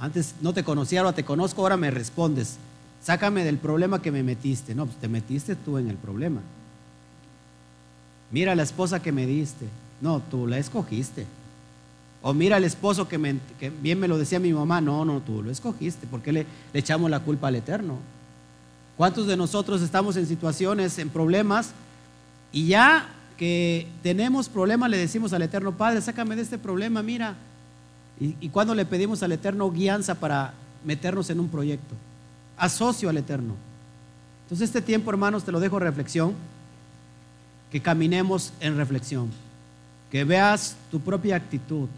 Antes no te conocía, ahora te conozco, ahora me respondes. Sácame del problema que me metiste. No, pues te metiste tú en el problema. Mira la esposa que me diste. No, tú la escogiste. O mira el esposo que, bien me lo decía mi mamá. No, no, tú lo escogiste. ¿Por qué le, echamos la culpa al Eterno? ¿Cuántos de nosotros estamos en situaciones, en problemas, y ya que tenemos problemas le decimos al Eterno, Padre, sácame de este problema, mira. Y, y cuando le pedimos al Eterno guianza para meternos en un proyecto, asocio al Eterno. Entonces este tiempo, hermanos, te lo dejo reflexión que caminemos en reflexión, que veas tu propia actitud.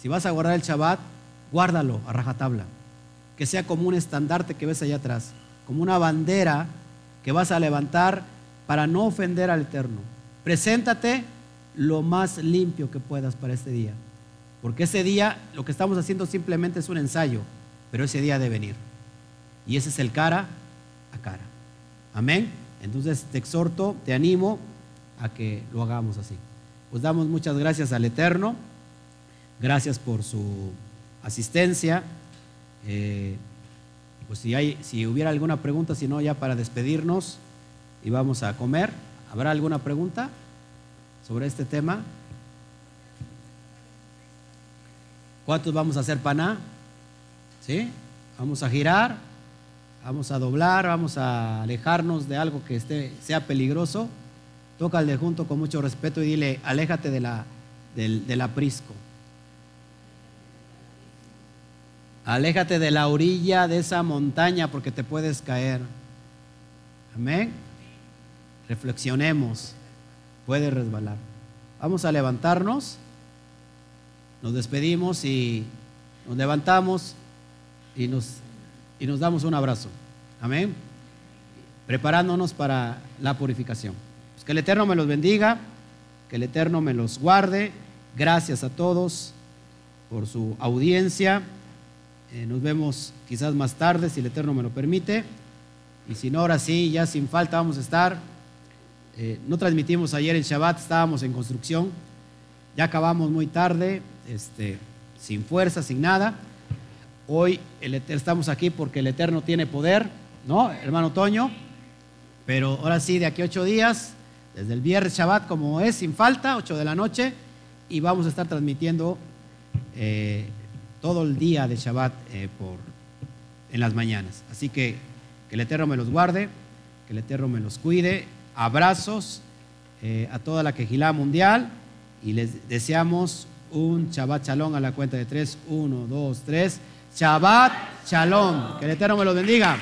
Si vas a guardar el Shabbat, guárdalo a rajatabla, que sea como un estandarte que ves allá atrás, como una bandera que vas a levantar para no ofender al Eterno. Preséntate lo más limpio que puedas para este día, porque ese día lo que estamos haciendo simplemente es un ensayo, pero ese día debe venir. Y ese es el cara a cara. Amén. Entonces te exhorto, te animo a que lo hagamos así. Pues damos muchas gracias al Eterno, gracias por su asistencia. Eh, pues si, hay, si hubiera alguna pregunta, si no, ya para despedirnos y vamos a comer. ¿Habrá alguna pregunta sobre este tema? ¿Cuántos vamos a hacer paná? ¿Sí? Vamos a girar, vamos a doblar, vamos a alejarnos de algo que esté, sea peligroso. Toca al de junto con mucho respeto y dile, aléjate de la, del, aprisco. Aléjate de la orilla de esa montaña porque te puedes caer. Amén. Reflexionemos. Puede resbalar. Vamos a levantarnos. Nos despedimos y nos levantamos y nos, y nos damos un abrazo. Amén. Preparándonos para la purificación. Que el Eterno me los bendiga, que el Eterno me los guarde. Gracias a todos por su audiencia. Eh, nos vemos quizás más tarde, si el Eterno me lo permite. Y si no, ahora sí, ya sin falta vamos a estar. Eh, no transmitimos ayer en Shabbat, estábamos en construcción. Ya acabamos muy tarde, este, sin fuerza, sin nada. Hoy estamos aquí porque el Eterno tiene poder, ¿no, hermano Toño? Pero ahora sí, de aquí a ocho días desde el viernes Shabbat como es, sin falta, 8 de la noche, y vamos a estar transmitiendo eh, todo el día de Shabbat eh, por, en las mañanas. Así que que el Eterno me los guarde, que el Eterno me los cuide. Abrazos eh, a toda la quejilá mundial y les deseamos un Shabbat Shalom a la cuenta de tres. Uno, dos, tres. Shabbat Shalom. Que el Eterno me los bendiga.